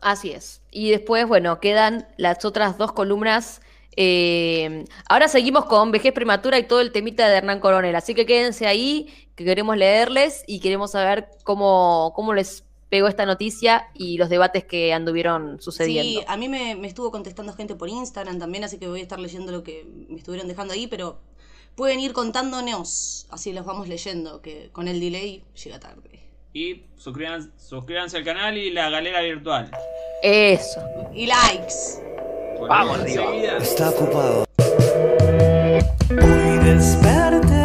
Así es. Y después, bueno, quedan las otras dos columnas. Eh, ahora seguimos con vejez prematura y todo el temita de Hernán Coronel. Así que quédense ahí, que queremos leerles y queremos saber cómo, cómo les pegó esta noticia y los debates que anduvieron sucediendo. Sí, a mí me, me estuvo contestando gente por Instagram también, así que voy a estar leyendo lo que me estuvieron dejando ahí, pero pueden ir contándonos, así los vamos leyendo, que con el delay llega tarde. Y suscríbanse, suscríbanse al canal y la galera virtual. Eso. Y likes. Vamos arriba. enseguida. Está ocupado. Hoy desperté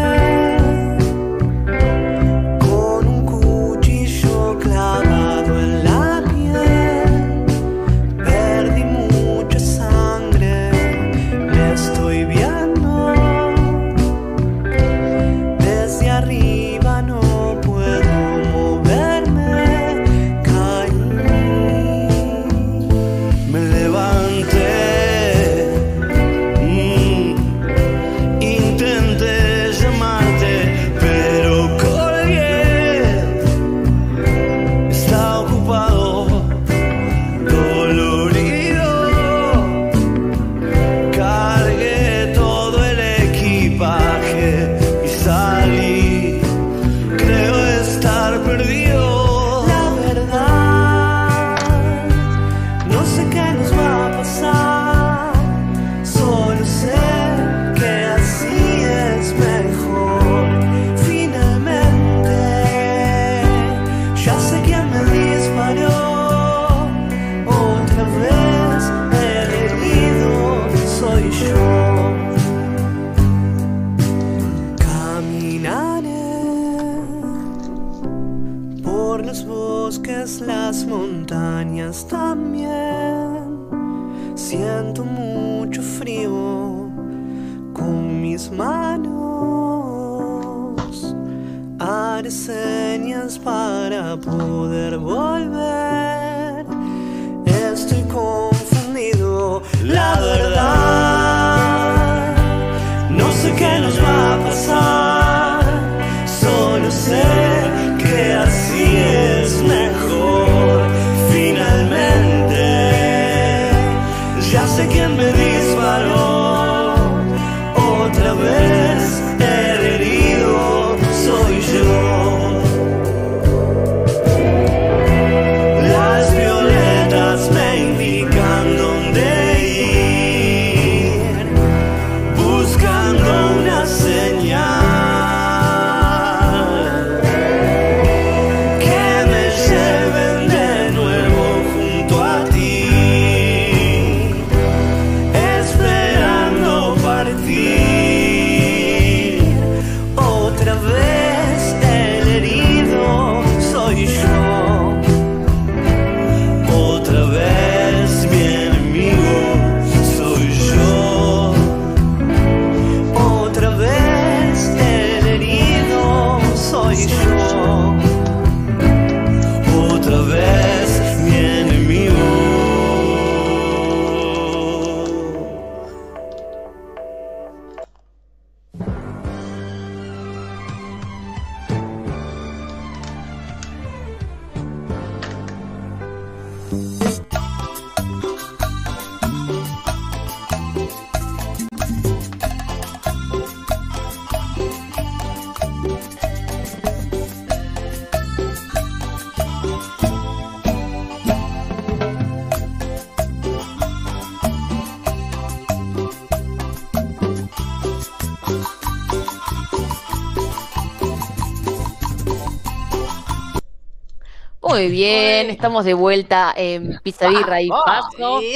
Muy bien, estamos de vuelta en Pizza Birra y. Paso. Y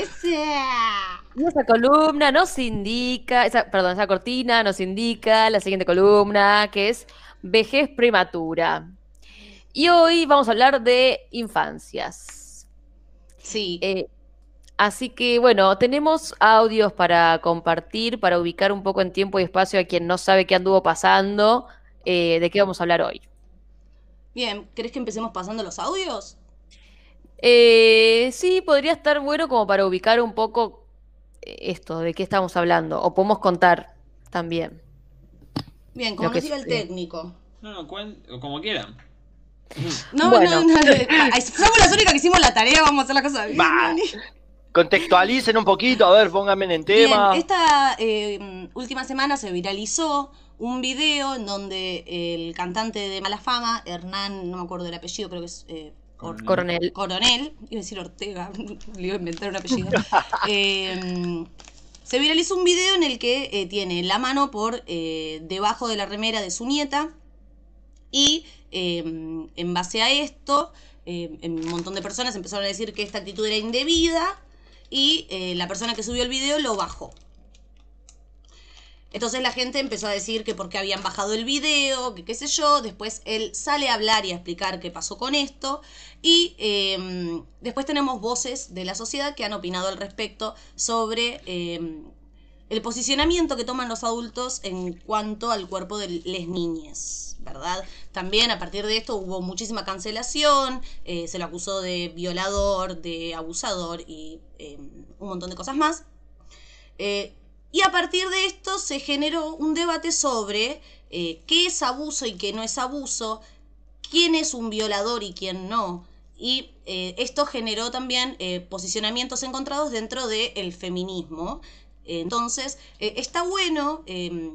esa columna nos indica, esa, perdón, esa cortina nos indica la siguiente columna, que es vejez prematura. Y hoy vamos a hablar de infancias. Sí. Eh, así que, bueno, tenemos audios para compartir, para ubicar un poco en tiempo y espacio a quien no sabe qué anduvo pasando, eh, de qué vamos a hablar hoy. Bien, ¿querés que empecemos pasando los audios? Eh, sí, podría estar bueno como para ubicar un poco eh, esto, de qué estamos hablando. O podemos contar también. Bien, como nos diga el técnico. No, no, cuen- como quieran. No, Bueno. no, no. Ay, Somos las únicas que hicimos la tarea, vamos a hacer la cosa bien. Bah. Contextualicen un poquito, a ver, pónganme en Bien, tema. esta eh, última semana se viralizó un video en donde el cantante de mala fama, Hernán, no me acuerdo el apellido, creo que es eh, Or- Coronel. Coronel, iba a decir Ortega, le iba a inventar un apellido. Eh, se viralizó un video en el que eh, tiene la mano por eh, debajo de la remera de su nieta y eh, en base a esto, eh, un montón de personas empezaron a decir que esta actitud era indebida y la persona que subió el video lo bajó. Entonces la gente empezó a decir que porque habían bajado el video, que qué sé yo. Después él sale a hablar y a explicar qué pasó con esto. Y eh, después tenemos voces de la sociedad que han opinado al respecto sobre eh, el posicionamiento que toman los adultos en cuanto al cuerpo de les niñes, ¿verdad? También a partir de esto hubo muchísima cancelación, eh, se lo acusó de violador, de abusador y eh, un montón de cosas más. Eh, y a partir de esto se generó un debate sobre eh, qué es abuso y qué no es abuso, quién es un violador y quién no. Y eh, esto generó también eh, posicionamientos encontrados dentro del feminismo. Eh, entonces, está bueno eh,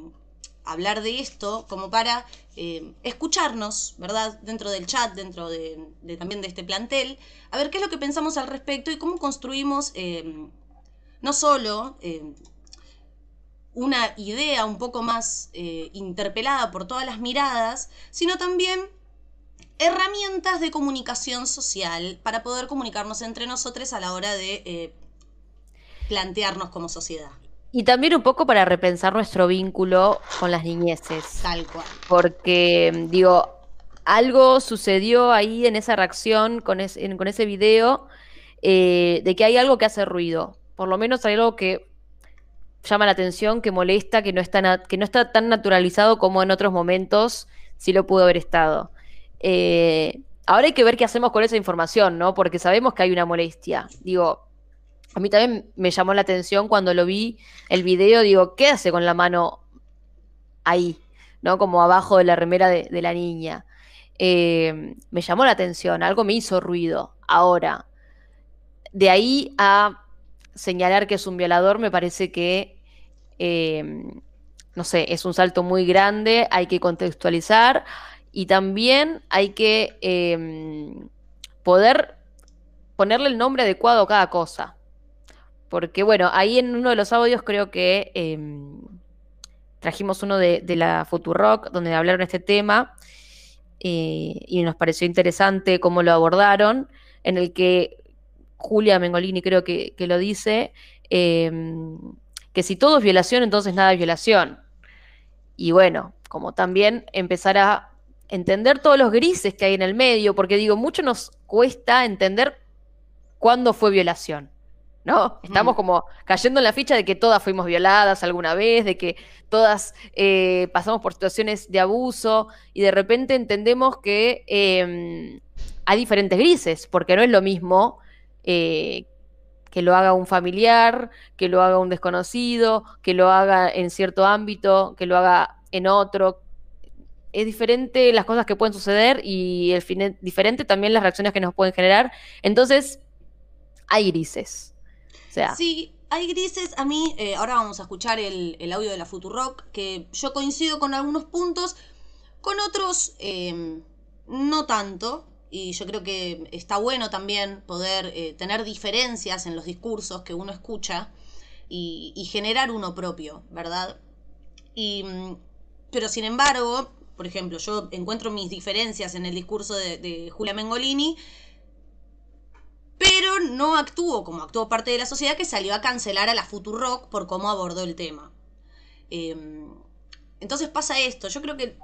hablar de esto como para eh, escucharnos, ¿verdad? Dentro del chat, dentro de, de también de este plantel, a ver qué es lo que pensamos al respecto y cómo construimos eh, no solo una idea un poco más eh, interpelada por todas las miradas, sino también herramientas de comunicación social para poder comunicarnos entre nosotros a la hora de eh, plantearnos como sociedad, Y también un poco para repensar nuestro vínculo con las niñeces. tal cual. Porque, digo, algo sucedió ahí en esa reacción con, es- en- con ese video eh, de que hay algo que hace ruido. Por lo menos hay algo que llama la atención, que molesta, que no que no está tan naturalizado como en otros momentos sí lo pudo haber estado. Eh, ahora hay que ver qué hacemos con esa información, ¿no? Porque sabemos que hay una molestia. Digo, a mí también me llamó la atención cuando lo vi el video, digo, ¿qué hace con la mano ahí? ¿No? Como abajo de la remera de, de la niña. Eh, me llamó la atención, algo me hizo ruido. Ahora, de ahí a señalar que es un violador, me parece que, eh, no sé, es un salto muy grande, hay que contextualizar y también hay que eh, poder ponerle el nombre adecuado a cada cosa. Porque bueno, ahí en uno de los audios creo que eh, trajimos uno de, la Futurock, donde hablaron este tema, y nos pareció interesante cómo lo abordaron, en el que Julia Mengolini creo que, que lo dice, eh, que si todo es violación, entonces nada es violación. Y bueno, como también empezar a entender todos los grises que hay en el medio, porque digo, mucho nos cuesta entender cuándo fue violación. ¿No? Estamos Mm. como cayendo en la ficha de que todas fuimos violadas alguna vez, de que todas eh, pasamos por situaciones de abuso y de repente entendemos que eh, hay diferentes grises, porque no es lo mismo eh, que lo haga un familiar, que lo haga un desconocido, que lo haga en cierto ámbito, que lo haga en otro. Es diferente las cosas que pueden suceder y el fin- diferente también las reacciones que nos pueden generar. Entonces, hay grises. Sí, hay grises. A mí, eh, ahora vamos a escuchar el, el audio de la Futurock, que yo coincido con algunos puntos, con otros eh, no tanto. Y yo creo que está bueno también poder eh, tener diferencias en los discursos que uno escucha y, generar uno propio, ¿verdad? Y, mm, pero sin embargo, por ejemplo, yo encuentro mis diferencias en el discurso de, Julia Mengolini, pero no actuó como actuó parte de la sociedad que salió a cancelar a la Futurock por cómo abordó el tema. Eh, entonces pasa esto, yo creo que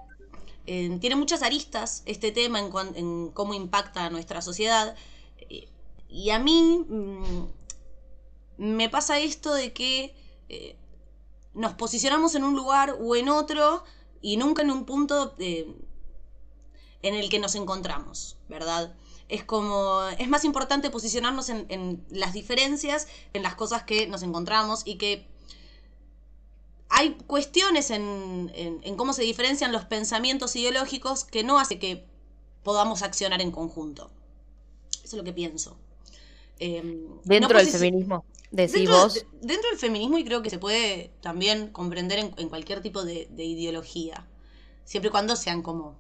tiene muchas aristas este tema en, en cómo impacta a nuestra sociedad. Y a mí mm, me pasa esto de que eh, nos posicionamos en un lugar o en otro y nunca en un punto eh, en el que nos encontramos, ¿verdad? Es como, es más importante posicionarnos en las diferencias, en las cosas que nos encontramos y que hay cuestiones en, en- en cómo se diferencian los pensamientos ideológicos que no hace que podamos accionar en conjunto. Eso es lo que pienso. Em, Dentro no del feminismo, decís Dentro, vos. de- dentro del feminismo y creo que se puede también comprender en, en cualquier tipo de, de ideología, siempre y cuando sean como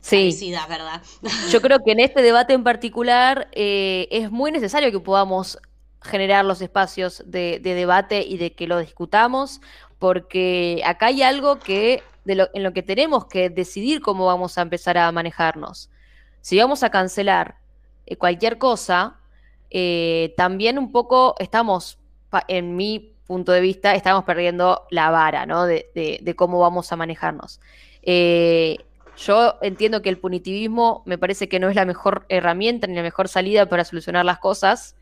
Sí, parecidas, ¿verdad? yo creo que en este debate en particular eh, es muy necesario que podamos generar los espacios de, de debate y de que lo discutamos, porque acá hay algo que en lo que tenemos que decidir cómo vamos a empezar a manejarnos. Si vamos a cancelar eh, cualquier cosa, eh, también un poco estamos, en mi punto de vista, estamos perdiendo la vara. De, cómo vamos a manejarnos. Eh, yo entiendo que el punitivismo me parece que no es la mejor herramienta ni la mejor salida para solucionar las cosas.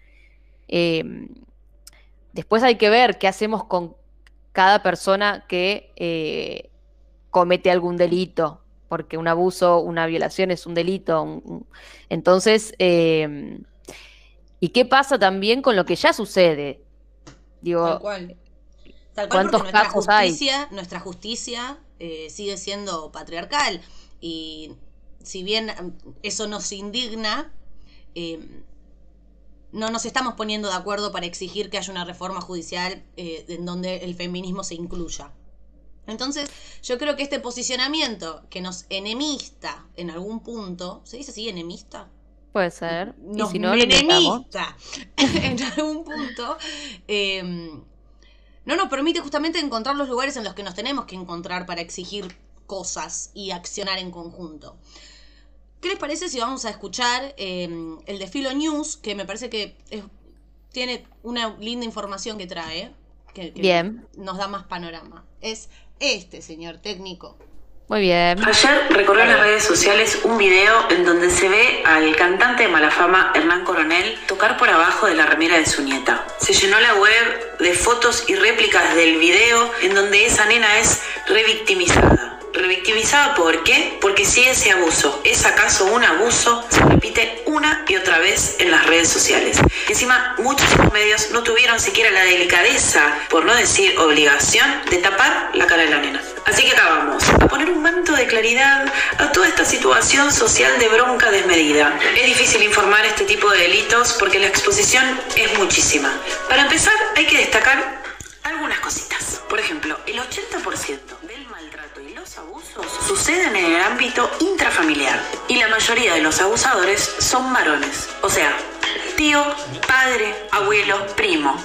Después hay que ver qué hacemos con cada persona que eh, comete algún delito, porque un abuso, una violación es un delito. un- un- entonces, eh, ¿y qué pasa también con lo que ya sucede? Digo, Tal cual. Tal cual ¿Cuántos porque nuestra casos hay? justicia, nuestra justicia eh, sigue siendo patriarcal. Y si bien mm, eso nos indigna, eh, no nos estamos poniendo de acuerdo para exigir que haya una reforma judicial eh, en donde el feminismo se incluya. Entonces, yo creo que este posicionamiento que nos enemista en algún punto, ¿se dice así, enemista? puede ser. Y nos si no, menemista en algún punto, eh, no nos permite justamente encontrar los lugares en los que nos tenemos que encontrar para exigir cosas y accionar en conjunto. ¿Qué les parece si vamos a escuchar eh, el de Filo News, que me parece que es- tiene una linda información que trae, que, que Bien. nos da más panorama? Es este, señor técnico. Muy bien. Ayer recorrió en las redes sociales un video en donde se ve al cantante de mala fama Hernán Coronel tocar por abajo de la remera de su nieta. Se llenó la web de fotos y réplicas del video en donde esa nena es revictimizada. ¿Revictimizada por qué? Porque si ese abuso es acaso un abuso, se repite una y otra vez en las redes sociales. Encima, muchos medios no tuvieron siquiera la delicadeza, por no decir obligación, de tapar la cara de la nena. Así que acá vamos, a poner un manto de claridad a toda esta situación social de bronca desmedida. Es difícil informar este tipo de delitos porque la exposición es muchísima. Para empezar, hay que destacar algunas cositas. Por ejemplo, el 80% del maltrato y los abusos suceden en el ámbito intrafamiliar y la mayoría de los abusadores son varones, o sea, tío, padre, abuelo, primo.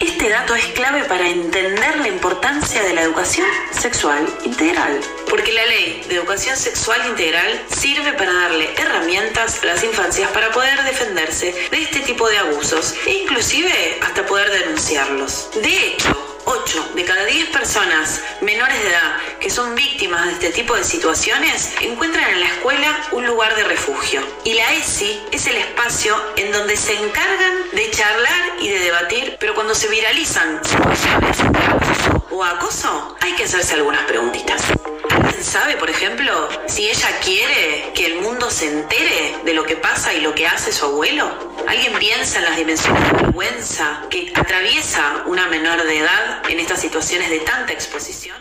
Este dato es clave para entender la importancia de la educación sexual integral. Porque la ley de educación sexual integral sirve para darle herramientas a las infancias para poder defenderse de este tipo de abusos e inclusive hasta poder denunciarlos. De hecho, 8 de cada 10 personas menores de edad que son víctimas de este tipo de situaciones encuentran en la escuela un lugar de refugio. Y la ESI es el espacio en donde se encargan de charlar y de debatir, pero cuando se viralizan situaciones de abuso o acoso, hay que hacerse algunas preguntitas. ¿Alguien sabe, por ejemplo, si ella quiere que el mundo se entere de lo que pasa y lo que hace su abuelo? ¿Alguien piensa en las dimensiones de vergüenza que atraviesa una menor de edad en estas situaciones de tanta exposición?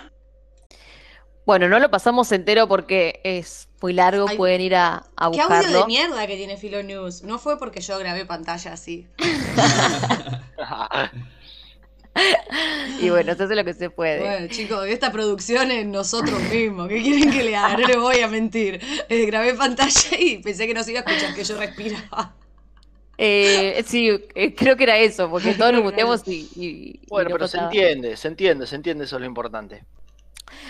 Bueno, no lo pasamos entero porque es muy largo, Ay, pueden ir a, a Qué audio de buscarlo. mierda que tiene Filo News. No fue porque yo grabé pantalla así. Y bueno, se hace lo que se puede. Bueno, chicos, esta producción es nosotros mismos. ¿Qué quieren que le haga? No les voy a mentir. Eh, grabé pantalla y pensé que no se iba a escuchar que yo respiraba. Eh, sí, eh, creo que era eso, porque todos nos muteamos y, y- y Bueno, no pero se entiende, se entiende, se entiende, eso es lo importante.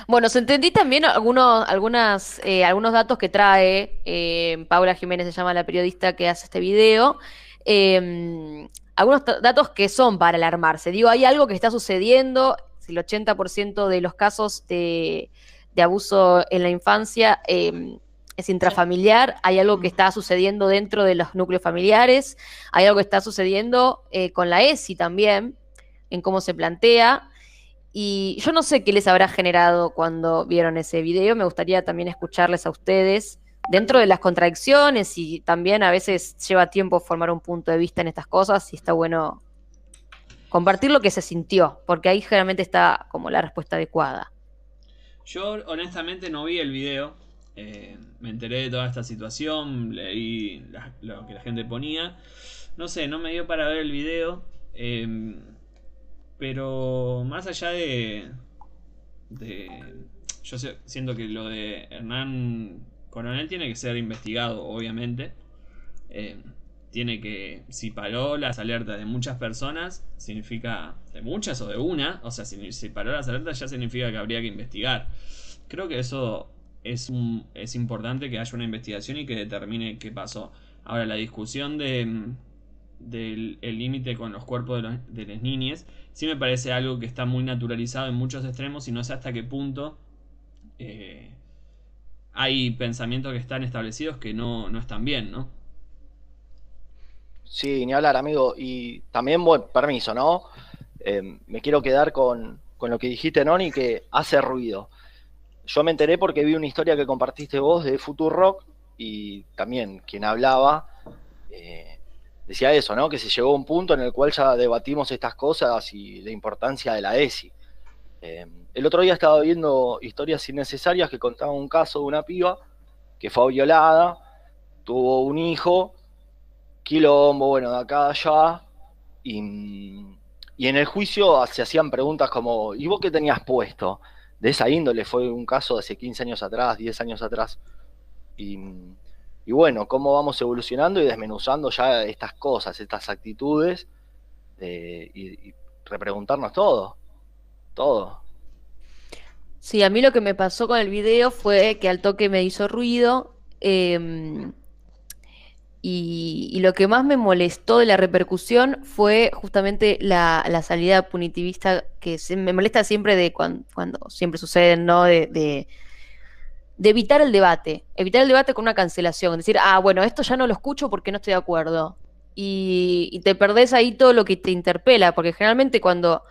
Bueno, se entendí también algunos, algunas, eh, algunos datos que trae eh, Paula Jiménez, se llama la periodista que hace este video. eh, algunos datos que son para alarmarse. Digo, hay algo que está sucediendo, el 80% de los casos de, de abuso en la infancia eh, es intrafamiliar, hay algo que está sucediendo dentro de los núcleos familiares, hay algo que está sucediendo eh, con la ESI también, en cómo se plantea. Y yo no sé qué les habrá generado cuando vieron ese video. Me gustaría también escucharles a ustedes dentro de las contradicciones y también a veces lleva tiempo formar un punto de vista en estas cosas y está bueno compartir lo que se sintió, porque ahí generalmente está como la respuesta adecuada. Yo honestamente no vi el video, eh, me enteré de toda esta situación, leí lo que la gente ponía, no sé, no me dio para ver el video, em, pero más allá de, de yo siento que lo de Hernán Coronel tiene que ser investigado, obviamente. Em, tiene que, si paró las alertas de muchas personas, significa de muchas o de una, o sea, si, si paró las alertas ya significa que habría que investigar. Creo que eso es, un, es importante que haya una investigación y que determine qué pasó. Ahora, la discusión de, mm, del límite con los cuerpos de, de las niñas sí me parece algo que está muy naturalizado en muchos extremos y no sé hasta qué punto eh, hay pensamientos que están establecidos que no, no están bien, ¿no? Sí, ni hablar, amigo. Y también, bueno, permiso, ¿no? Eh, me quiero quedar con, con, lo que dijiste, Noni, que hace ruido. Yo me enteré porque vi una historia que compartiste vos de Rock y también quien hablaba eh, decía eso, ¿no? Que se llegó a un punto en el cual ya debatimos estas cosas y la importancia de la ESI. Eh, el otro día estaba viendo historias innecesarias que contaban un caso de una piba que fue violada, tuvo un hijo quilombo, bueno, de acá a allá. Y, en el juicio se hacían preguntas como, ¿y vos qué tenías puesto? De esa índole, fue un caso de hace 15 años atrás, 10 años atrás. Y, bueno, cómo vamos evolucionando y desmenuzando ya estas cosas, estas actitudes, y, repreguntarnos todo, todo. Sí, a mí lo que me pasó con el video fue que al toque me hizo ruido. Eh, y, lo que más me molestó de la repercusión fue justamente la, salida punitivista que me molesta siempre de cuando, siempre sucede, ¿no? De, evitar el debate, evitar el debate con una cancelación, decir, ah, bueno, esto ya no lo escucho porque no estoy de acuerdo. Y, te perdés ahí todo lo que te interpela, porque generalmente cuando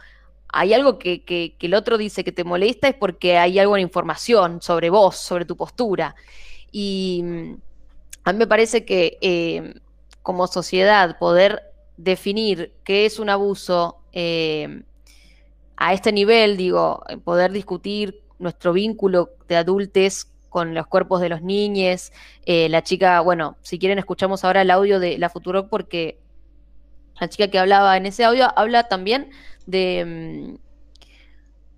hay algo que, que, el otro dice que te molesta es porque hay alguna información sobre vos, sobre tu postura. Y a mí me parece que eh, como sociedad poder definir qué es un abuso eh, a este nivel, digo, poder discutir nuestro vínculo de adultos con los cuerpos de los niños. Eh, la chica, bueno, si quieren escuchamos ahora el audio de la Futuro porque la chica que hablaba en ese audio habla también de, mm,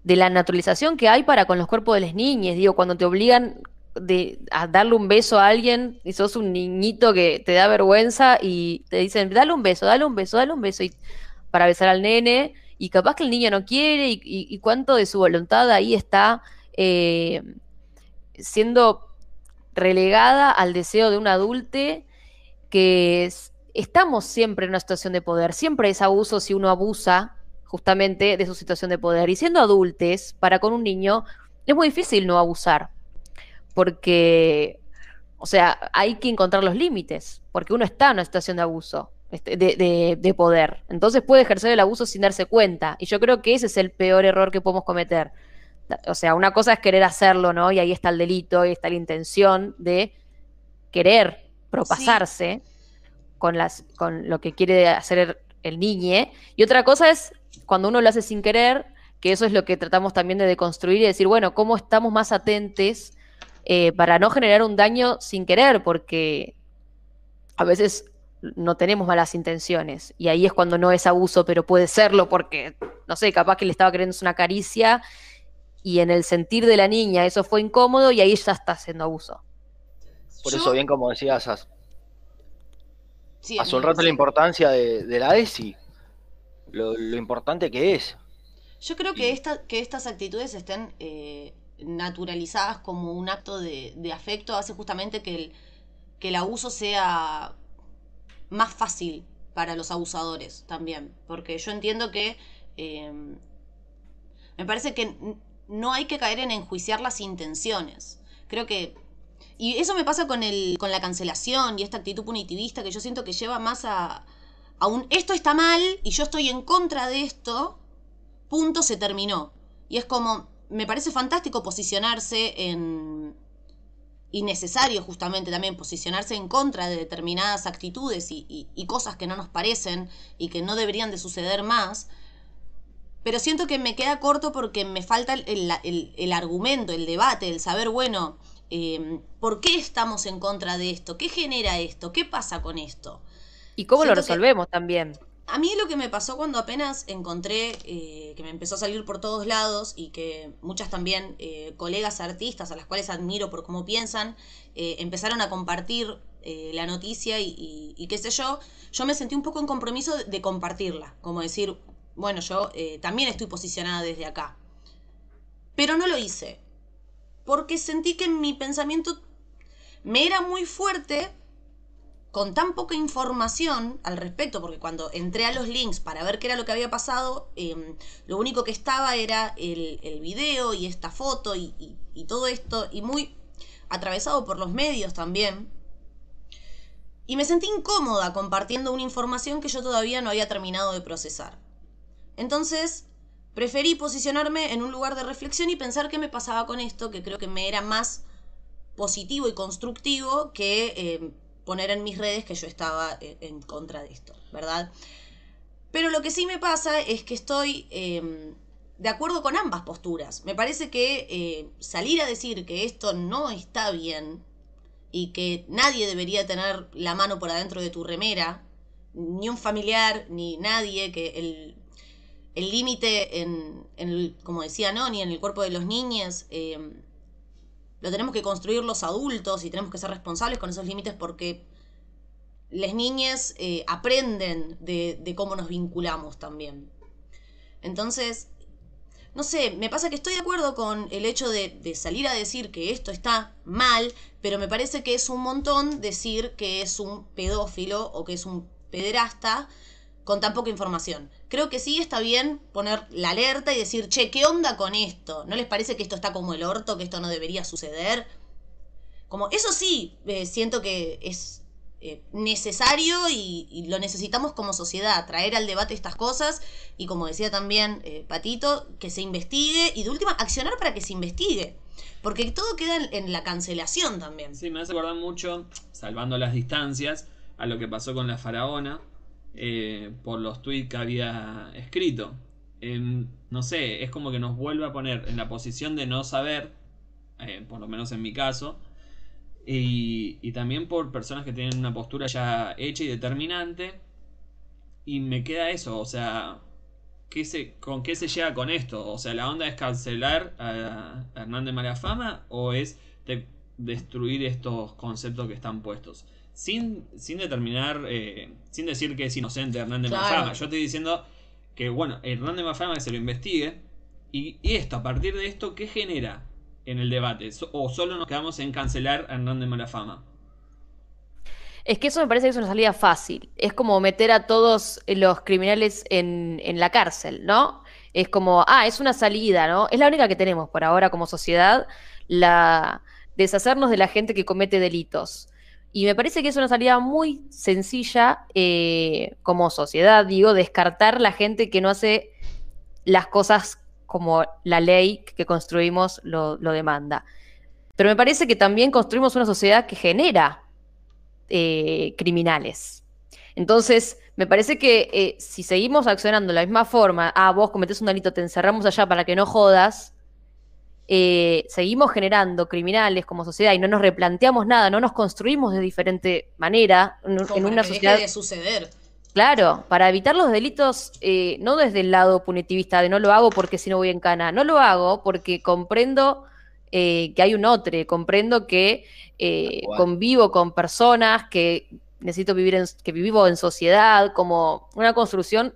de la naturalización que hay para con los cuerpos de las niñas. Digo, cuando te obligan de darle un beso a alguien y sos un niñito que te da vergüenza y te dicen, dale un beso, dale un beso, dale un beso y, para besar al nene y capaz que el niño no quiere y, cuánto de su voluntad ahí está eh, siendo relegada al deseo de un adulte que estamos siempre en una situación de poder, siempre es abuso si uno abusa justamente de su situación de poder y siendo adultos para con un niño es muy difícil no abusar porque, o sea, hay que encontrar los límites, porque uno está en una situación de abuso, este, de, poder. Entonces puede ejercer el abuso sin darse cuenta. Y yo creo que ese es el peor error que podemos cometer. O sea, una cosa es querer hacerlo, ¿no? Y ahí está el delito, ahí está la intención de querer propasarse con, las, con lo que quiere hacer el niñe. Y otra cosa es cuando uno lo hace sin querer, que eso es lo que tratamos también de deconstruir y decir, bueno, ¿cómo estamos más atentes eh, para no generar un daño sin querer, porque a veces no tenemos malas intenciones y ahí es cuando no es abuso, pero puede serlo porque, no sé, capaz que le estaba queriendo una caricia y en el sentir de la niña eso fue incómodo y ahí ya está haciendo abuso. Por eso, bien como decías, a su rato la importancia de, la ESI, lo, importante que es. Yo creo que, que estas actitudes estén eh, naturalizadas como un acto de, afecto hace justamente que el, que el abuso sea más fácil para los abusadores también. Porque yo entiendo que em, me parece que no hay que caer en enjuiciar las intenciones. Creo que. Y eso me pasa con, el, con la cancelación y esta actitud punitivista que yo siento que lleva más a, a un esto está mal y yo estoy en contra de esto, punto, se terminó. Y es como, me parece fantástico posicionarse en, y necesario justamente también posicionarse en contra de determinadas actitudes y, cosas que no nos parecen y que no deberían de suceder más. Pero siento que me queda corto porque me falta el, argumento, el debate, el saber, bueno, em, ¿por qué estamos en contra de esto? ¿Qué genera esto? ¿Qué pasa con esto? ¿Y cómo lo resolvemos también? A mí lo que me pasó cuando apenas encontré eh, que me empezó a salir por todos lados y que muchas también eh, colegas artistas a las cuales admiro por cómo piensan, eh, empezaron a compartir la noticia y, qué sé yo, yo me sentí un poco en compromiso de, compartirla, como decir, bueno, yo también estoy posicionada desde acá. Pero no lo hice, porque sentí que mi pensamiento me era muy fuerte con tan poca información al respecto, porque cuando entré a los links para ver qué era lo que había pasado, em, lo único que estaba era el, video y esta foto y, todo esto, y muy atravesado por los medios también. Y me sentí incómoda compartiendo una información que yo todavía no había terminado de procesar. Entonces, preferí posicionarme en un lugar de reflexión y pensar qué me pasaba con esto, que creo que me era más positivo y constructivo que em, poner en mis redes que yo estaba eh, en contra de esto, ¿verdad? Pero lo que sí me pasa es que estoy em, de acuerdo con ambas posturas. Me parece que eh, salir a decir que esto no está bien y que nadie debería tener la mano por adentro de tu remera, ni un familiar, ni nadie, que el, el límite en, en, como decía ni en el cuerpo de los niños, em, lo tenemos que construir los adultos y tenemos que ser responsables con esos límites porque las niñas eh, aprenden de, cómo nos vinculamos también. Entonces, no sé, me pasa que estoy de acuerdo con el hecho de, de, salir a decir que esto está mal, pero me parece que es un montón decir que es un pedófilo o que es un pederasta con tan poca información. Creo que sí está bien poner la alerta y decir, che, ¿qué onda con esto? ¿No les parece que esto está como el orto, que esto no debería suceder? Como, eso sí, eh, siento que es eh, necesario y, lo necesitamos como sociedad, traer al debate estas cosas y como decía también eh, Patito, que se investigue y de última accionar para que se investigue. Porque todo queda en, la cancelación también. Sí, me hace acordar mucho, salvando las distancias, a lo que pasó con la faraona eh, por los tweets que había escrito. no sé, es como que nos vuelve a poner en la posición de no saber, eh, por lo menos en mi caso, y, también por personas que tienen una postura ya hecha y determinante. Y me queda eso, o sea, ¿qué se, ¿con qué se llega con esto? O sea, ¿la onda es cancelar a, Hernández Malafama o es destruir estos conceptos que están puestos? Sin, sin determinar, eh, sin decir que es inocente Hernández Mafama. Yo estoy diciendo que, bueno, Hernández Mafama que se lo investigue. Y, esto, a partir de esto, ¿qué genera en el debate? ¿O solo nos quedamos en cancelar a Hernández Malafama? Es que eso me parece que es una salida fácil. Es como meter a todos los criminales en, en, la cárcel, ¿no? Es como, ah, es una salida, ¿no? Es la única que tenemos por ahora como sociedad, la deshacernos de la gente que comete delitos. Y me parece que es una salida muy sencilla eh, como sociedad, digo, descartar la gente que no hace las cosas como la ley que construimos lo, demanda. Pero me parece que también construimos una sociedad que genera eh, criminales. Entonces, me parece que eh, si seguimos accionando de la misma forma, ah, vos cometés un delito, te encerramos allá para que no jodas, eh, seguimos generando criminales como sociedad y no nos replanteamos nada, no nos construimos de diferente manera en, una sociedad. de suceder. Claro, para evitar los delitos, eh, no desde el lado punitivista de no lo hago porque si no voy en cana, no lo hago porque comprendo eh, que hay un otro, comprendo que convivo con personas, que necesito vivir en, que vivo en sociedad, como una construcción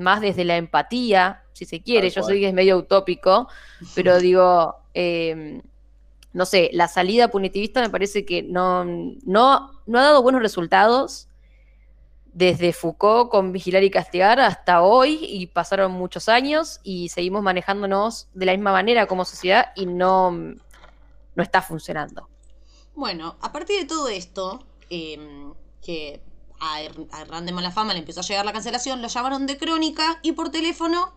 más desde la empatía, si se quiere, yo sé que es medio utópico, pero digo, em, no sé, la salida punitivista me parece que no, no, no ha dado buenos resultados desde Foucault con Vigilar y Castigar hasta hoy y pasaron muchos años y seguimos manejándonos de la misma manera como sociedad y no, no está funcionando. Bueno, a partir de todo esto, em, que a, Hernán de Malafama le empezó a llegar la cancelación, lo llamaron de crónica y por teléfono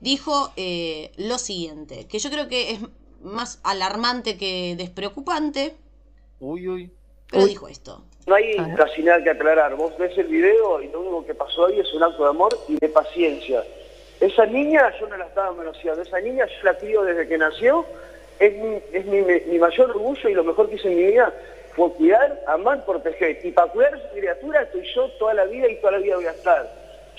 dijo eh, lo siguiente, que yo creo que es más alarmante que despreocupante. Uy, uy. Pero Uy. dijo esto. No hay casi nada que aclarar. Vos ves el video y lo único que pasó ahí es un acto de amor y de paciencia. Esa niña yo no la estaba manoseando. Esa niña yo la crío desde que nació. Es, mi, es mi, mi mayor orgullo y lo mejor que hice en mi vida fue cuidar, amar, proteger. Y para cuidar esa criatura estoy yo toda la vida y toda la vida voy a estar.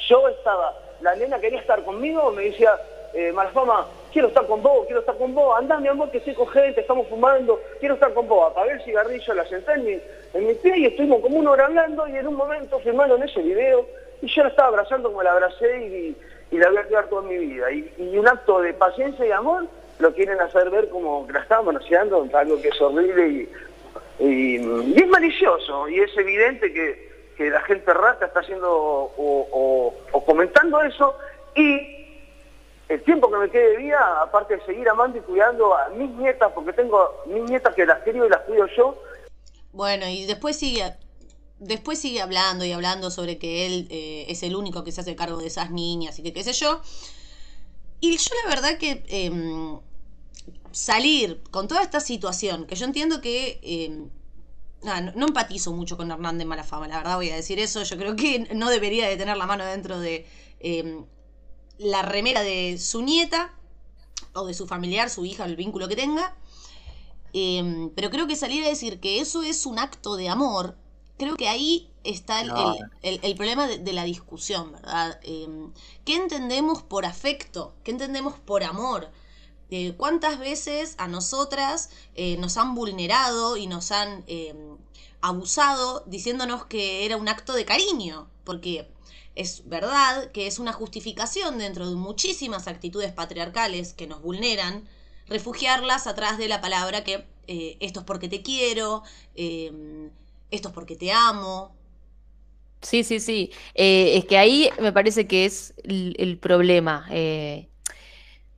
Yo estaba, la nena quería estar conmigo, me decía, eh, Malafama, quiero estar con vos, quiero estar con vos, andá mi amor que estoy con gente, estamos fumando, quiero estar con vos. Apagué el cigarrillo, la senté en mi, en pie y estuvimos como una hora hablando y en un momento filmaron ese video y yo la estaba abrazando como la abracé y, la voy a quedar toda mi vida. Y, y un acto de paciencia y amor lo quieren hacer ver como que la estaban manoseando, algo que es horrible y, y, es malicioso y es evidente que, que la gente rata está haciendo o comentando eso y el tiempo que me quede de vida, aparte de seguir amando y cuidando a mis nietas, porque tengo mis nietas que las quiero y las cuido yo, Bueno, y después sigue, después sigue hablando y hablando sobre que él eh, es el único que se hace cargo de esas niñas y que qué sé yo. Y yo la verdad que em, salir con toda esta situación, que yo entiendo que... nada, no, no empatizo mucho con Hernán de Malafama, la verdad voy a decir eso. Yo creo que no debería de tener la mano dentro de em, la remera de su nieta o de su familiar, su hija, el vínculo que tenga. Em, pero creo que salir a decir que eso es un acto de amor, creo que ahí está el, No. el- el- el problema de, de la discusión, ¿verdad? Em, ¿Qué entendemos por afecto? ¿Qué entendemos por amor? Eh, ¿Cuántas veces a nosotras eh, nos han vulnerado y nos han em, abusado diciéndonos que era un acto de cariño? Porque es verdad que es una justificación dentro de muchísimas actitudes patriarcales que nos vulneran, refugiarlas atrás de la palabra que eh, esto es porque te quiero, eh, esto es porque te amo. Sí, sí, sí. Eh, es que ahí me parece que es el, problema. Eh,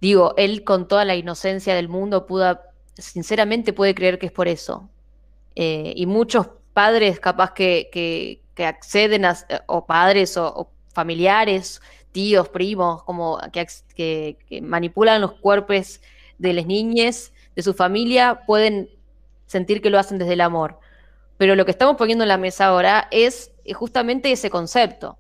digo, él con toda la inocencia del mundo pudo, sinceramente puede creer que es por eso. Eh, y muchos padres capaz que, que- que acceden a, o padres o, familiares, tíos, primos, como que, manipulan los cuerpos de las niñas, de su familia, pueden sentir que lo hacen desde el amor. Pero lo que estamos poniendo en la mesa ahora es eh, justamente ese concepto.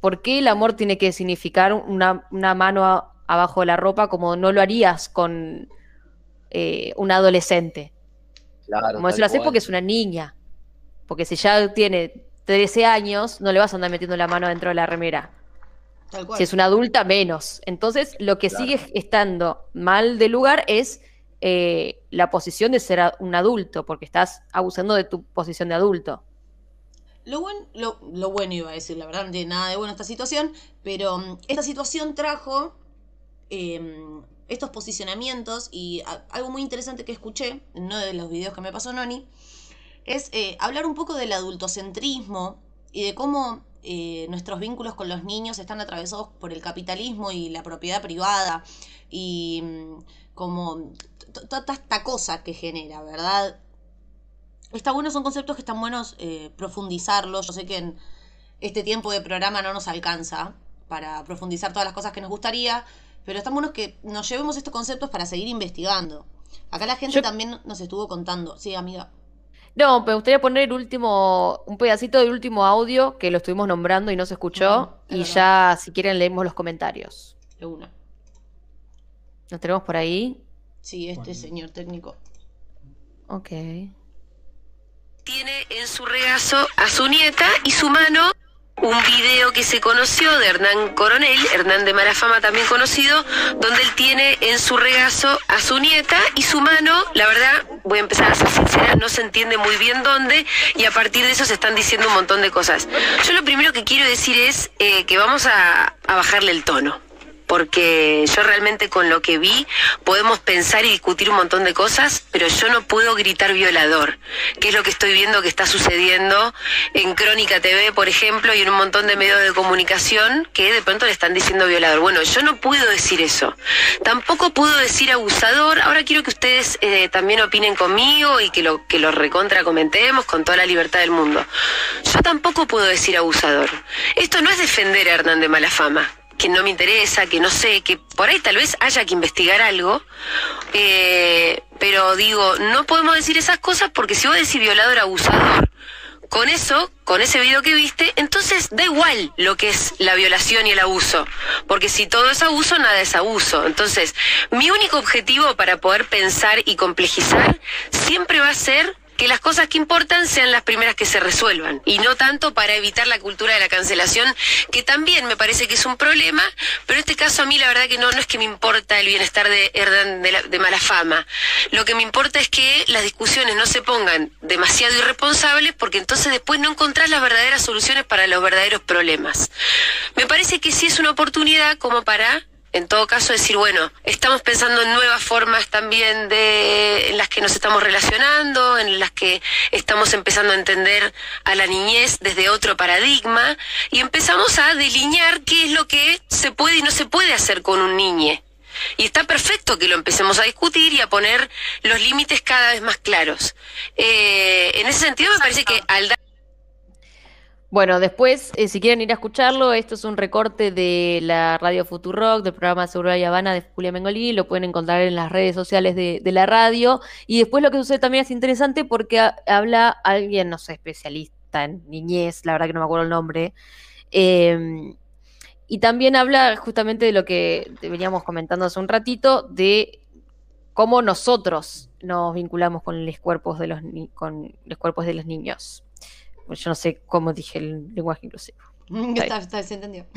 ¿Por qué el amor tiene que significar una, una mano abajo de la ropa como no lo harías con eh, un adolescente? Claro, Como eso lo haces porque es una niña. Porque si ya tiene 13 años, no le vas a andar metiendo la mano dentro de la remera. Tal cual. Si es una adulta, menos. Entonces, lo que Claro. sigue estando mal de lugar es eh, la posición de ser un adulto, porque estás abusando de tu posición de adulto. Lo, buen- lo, lo bueno iba a decir, la verdad no tiene nada de bueno esta situación, pero mm, esta situación trajo em, estos posicionamientos y algo muy interesante que escuché en uno de los videos que me pasó Noni, es eh, hablar un poco del adultocentrismo y de cómo eh, nuestros vínculos con los niños están atravesados por el capitalismo y la propiedad privada y mm, como toda esta cosa que genera, ¿verdad? Está bueno, son conceptos que están buenos eh, profundizarlos. Yo sé que en este tiempo de programa no nos alcanza para profundizar todas las cosas que nos gustaría, pero están buenos que nos llevemos estos conceptos para seguir investigando. Acá la gente Yo- también nos estuvo contando. Sí, amiga. No, me gustaría poner el último, un pedacito del último audio que lo estuvimos nombrando y no se escuchó. Es y verdad. ya, si quieren, leemos los comentarios. De una. ¿Los tenemos por ahí? Sí, este señor técnico. Ok. tiene en su regazo a su nieta y su mano un video que se conoció de Hernán Coronel, Hernán de Marafama también conocido, donde él tiene en su regazo a su nieta y su mano, la verdad, voy a empezar a ser sincera, no se entiende muy bien dónde y a partir de eso se están diciendo un montón de cosas. Yo lo primero que quiero decir es eh, que vamos a, a bajarle el tono porque yo realmente con lo que vi podemos pensar y discutir un montón de cosas, pero yo no puedo gritar violador, que es lo que estoy viendo que está sucediendo en Crónica TV, por ejemplo, y en un montón de medios de comunicación que de pronto le están diciendo violador. Bueno, yo no puedo decir eso. Tampoco puedo decir abusador. Ahora quiero que ustedes eh, también opinen conmigo y que lo, que lo recontra comentemos con toda la libertad del mundo. Yo tampoco puedo decir abusador. Esto no es defender a Hernán de mala fama que no me interesa, que no sé, que por ahí tal vez haya que investigar algo, eh, pero digo, no podemos decir esas cosas porque si vos decís violador abusador, con eso, con ese video que viste, entonces da igual lo que es la violación y el abuso, porque si todo es abuso, nada es abuso. Entonces, mi único objetivo para poder pensar y complejizar siempre va a ser que las cosas que importan sean las primeras que se resuelvan y no tanto para evitar la cultura de la cancelación, que también me parece que es un problema, pero en este caso a mí la verdad que no, no es que me importa el bienestar de Hernán de, de mala fama. Lo que me importa es que las discusiones no se pongan demasiado irresponsables porque entonces después no encontrás las verdaderas soluciones para los verdaderos problemas. Me parece que sí es una oportunidad como para en todo caso decir, bueno, estamos pensando en nuevas formas también de en las que nos estamos relacionando, en las que estamos empezando a entender a la niñez desde otro paradigma y empezamos a delinear qué es lo que se puede y no se puede hacer con un niñe. Y está perfecto que lo empecemos a discutir y a poner los límites cada vez más claros. Eh, en ese sentido me parece que al dar Bueno, después, eh, si quieren ir a escucharlo, esto es un recorte de la radio Futurock, del programa Seguro y Habana de Julia Mengolini, lo pueden encontrar en las redes sociales de, de la radio. Y después lo que sucede también es interesante porque ha- habla alguien, no sé, especialista en niñez, la verdad que no me acuerdo el nombre. eh, y también habla justamente de lo que veníamos comentando hace un ratito, de cómo nosotros nos vinculamos con los cuerpos de los, con los cuerpos de los niños. Yo no sé cómo dije el lenguaje inclusivo. Está, está, se entendió.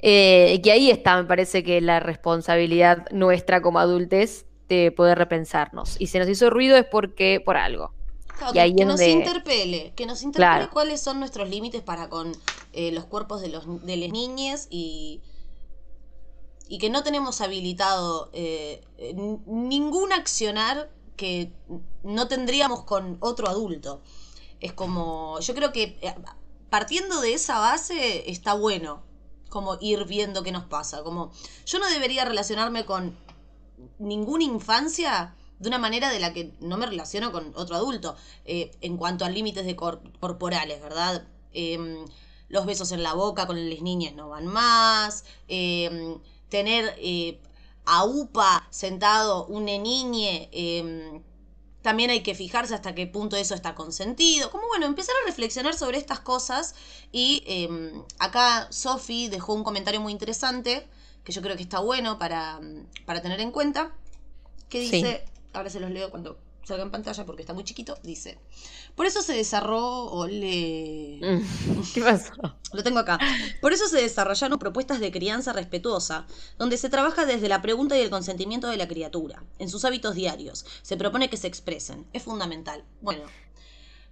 Eh, que ahí está, me parece que la responsabilidad nuestra como adultos de poder repensarnos. Y si nos hizo ruido es porque por algo. Claro, Y que, ahí que es nos interpele, que nos interpele Claro. cuáles son nuestros límites para con eh, los cuerpos de los de las niñas y y que no tenemos habilitado eh, eh, ningún accionar que no tendríamos con otro adulto. Es como, yo creo que eh, partiendo de esa base está bueno, como ir viendo qué nos pasa. Como, yo no debería relacionarme con ninguna infancia de una manera de la que no me relaciono con otro adulto eh, en cuanto a límites de cor- corporales, ¿verdad? Em, los besos en la boca con las niñas no van más, em, tener eh, a UPA sentado un niñe, em, también hay que fijarse hasta qué punto eso está consentido. Como bueno, empezar a reflexionar sobre estas cosas. Y em, acá Sofi dejó un comentario muy interesante que yo creo que está bueno para, para tener en cuenta. Que Sí. dice, ahora se los leo cuando salga en pantalla porque está muy chiquito. Dice: Por eso se desarrolló. Ole. ¿Qué pasó? Lo tengo acá. Por eso se desarrollaron propuestas de crianza respetuosa, donde se trabaja desde la pregunta y el consentimiento de la criatura, en sus hábitos diarios. Se propone que se expresen. Es fundamental. Bueno,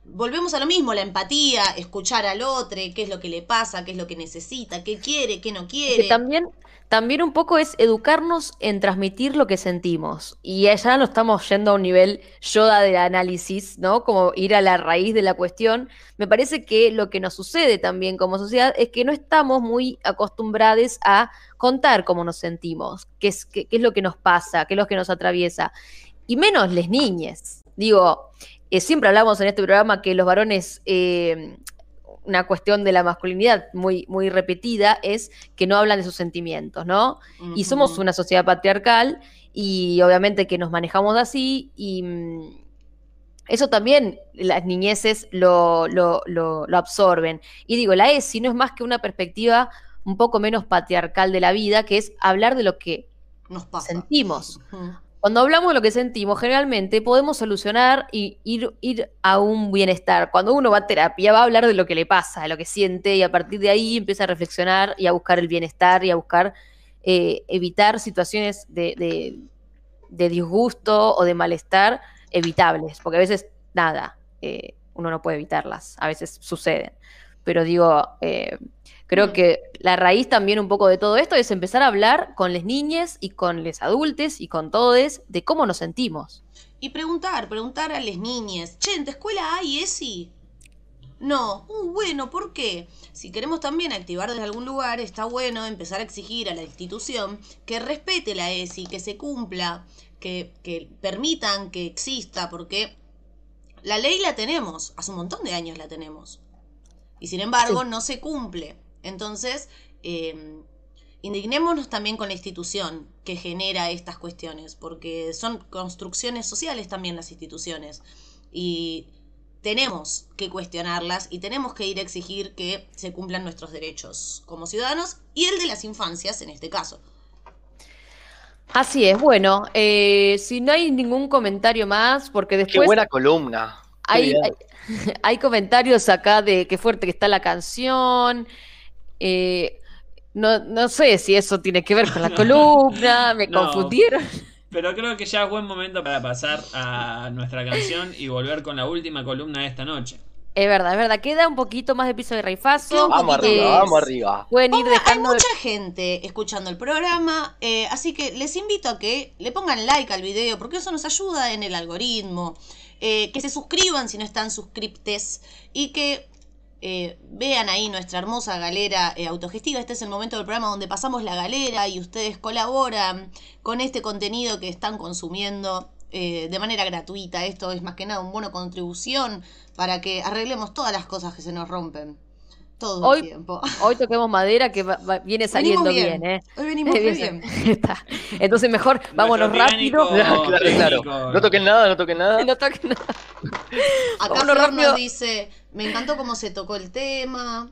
volvemos a lo mismo, la empatía, escuchar al otro, qué es lo que le pasa, qué es lo que necesita, qué quiere, qué no quiere. Que también, también un poco es educarnos en transmitir lo que sentimos. Y allá no estamos yendo a un nivel yoda de análisis, ¿no? Como ir a la raíz de la cuestión. Me parece que lo que nos sucede también como sociedad es que no estamos muy acostumbrados a contar cómo nos sentimos, qué es, qué, qué es lo que nos pasa, qué es lo que nos atraviesa. Y menos les niñes. Digo, eh, siempre hablamos en este programa que los varones eh, una cuestión de la masculinidad muy, muy repetida es que no hablan de sus sentimientos, ¿no? Y somos una sociedad patriarcal y obviamente que nos manejamos así y mm, eso también las niñeces lo, lo, lo- lo absorben. Y digo, la ESI no es más que una perspectiva un poco menos patriarcal de la vida, que es hablar de lo que Nos pasa. sentimos. Cuando hablamos de lo que sentimos, generalmente podemos solucionar y ir, a un bienestar. Cuando uno va a terapia, va a hablar de lo que le pasa, de lo que siente, y a partir de ahí empieza a reflexionar y a buscar el bienestar y a buscar eh, evitar situaciones de disgusto o de malestar evitables, porque a veces nada, eh, uno no puede evitarlas, a veces suceden. Pero digo, eh, creo Mm. que la raíz también un poco de todo esto es empezar a hablar con las niñas y con los adultos y con todos de cómo nos sentimos. Y preguntar, preguntar a las niñas, che, ¿en tu escuela hay ESI? No, uh, bueno, ¿por qué? Si queremos también activar desde algún lugar, está bueno empezar a exigir a la institución que respete la ESI, que se cumpla, que, que permitan que exista, porque la ley la tenemos, hace un montón de años la tenemos. Y sin embargo, Sí. no se cumple. Entonces, eh, indignémonos también con la institución que genera estas cuestiones, porque son construcciones sociales también las instituciones. Y tenemos que cuestionarlas y tenemos que ir a exigir que se cumplan nuestros derechos como ciudadanos y el de las infancias en este caso. Así es, bueno, eh, si no hay ningún comentario más, porque Qué después buena columna. Qué hay, bien. hay, hay comentarios acá de qué fuerte que está la canción. Eh, no, no sé si eso tiene que ver con la columna, me No. confundieron. Pero creo que ya es buen momento para pasar a nuestra canción y volver con la última columna de esta noche. Es verdad, es verdad, queda un poquito más de piso de Raifazo. Vamos arriba, vamos arriba. Pueden ir Hay dejando. mucha gente escuchando el programa, eh, así que les invito a que le pongan like al video, porque eso nos ayuda en el algoritmo. Eh, que se suscriban si no están suscriptes y que eh, vean ahí nuestra hermosa galera eh, autogestiva. Este es el momento del programa donde pasamos la galera y ustedes colaboran con este contenido que están consumiendo eh, de manera gratuita. Esto es más que nada un bono contribución para que arreglemos todas las cosas que se nos rompen. Todo Hoy- el tiempo. Hoy toquemos madera que va- va- viene saliendo Venimos bien, ¿eh? Hoy venimos muy bien. Está. Entonces mejor vámonos rápido. Claro, claro. No toquen nada, no toquen nada. No toquen nada. Acá Flor nos dice, me encantó cómo se tocó el tema.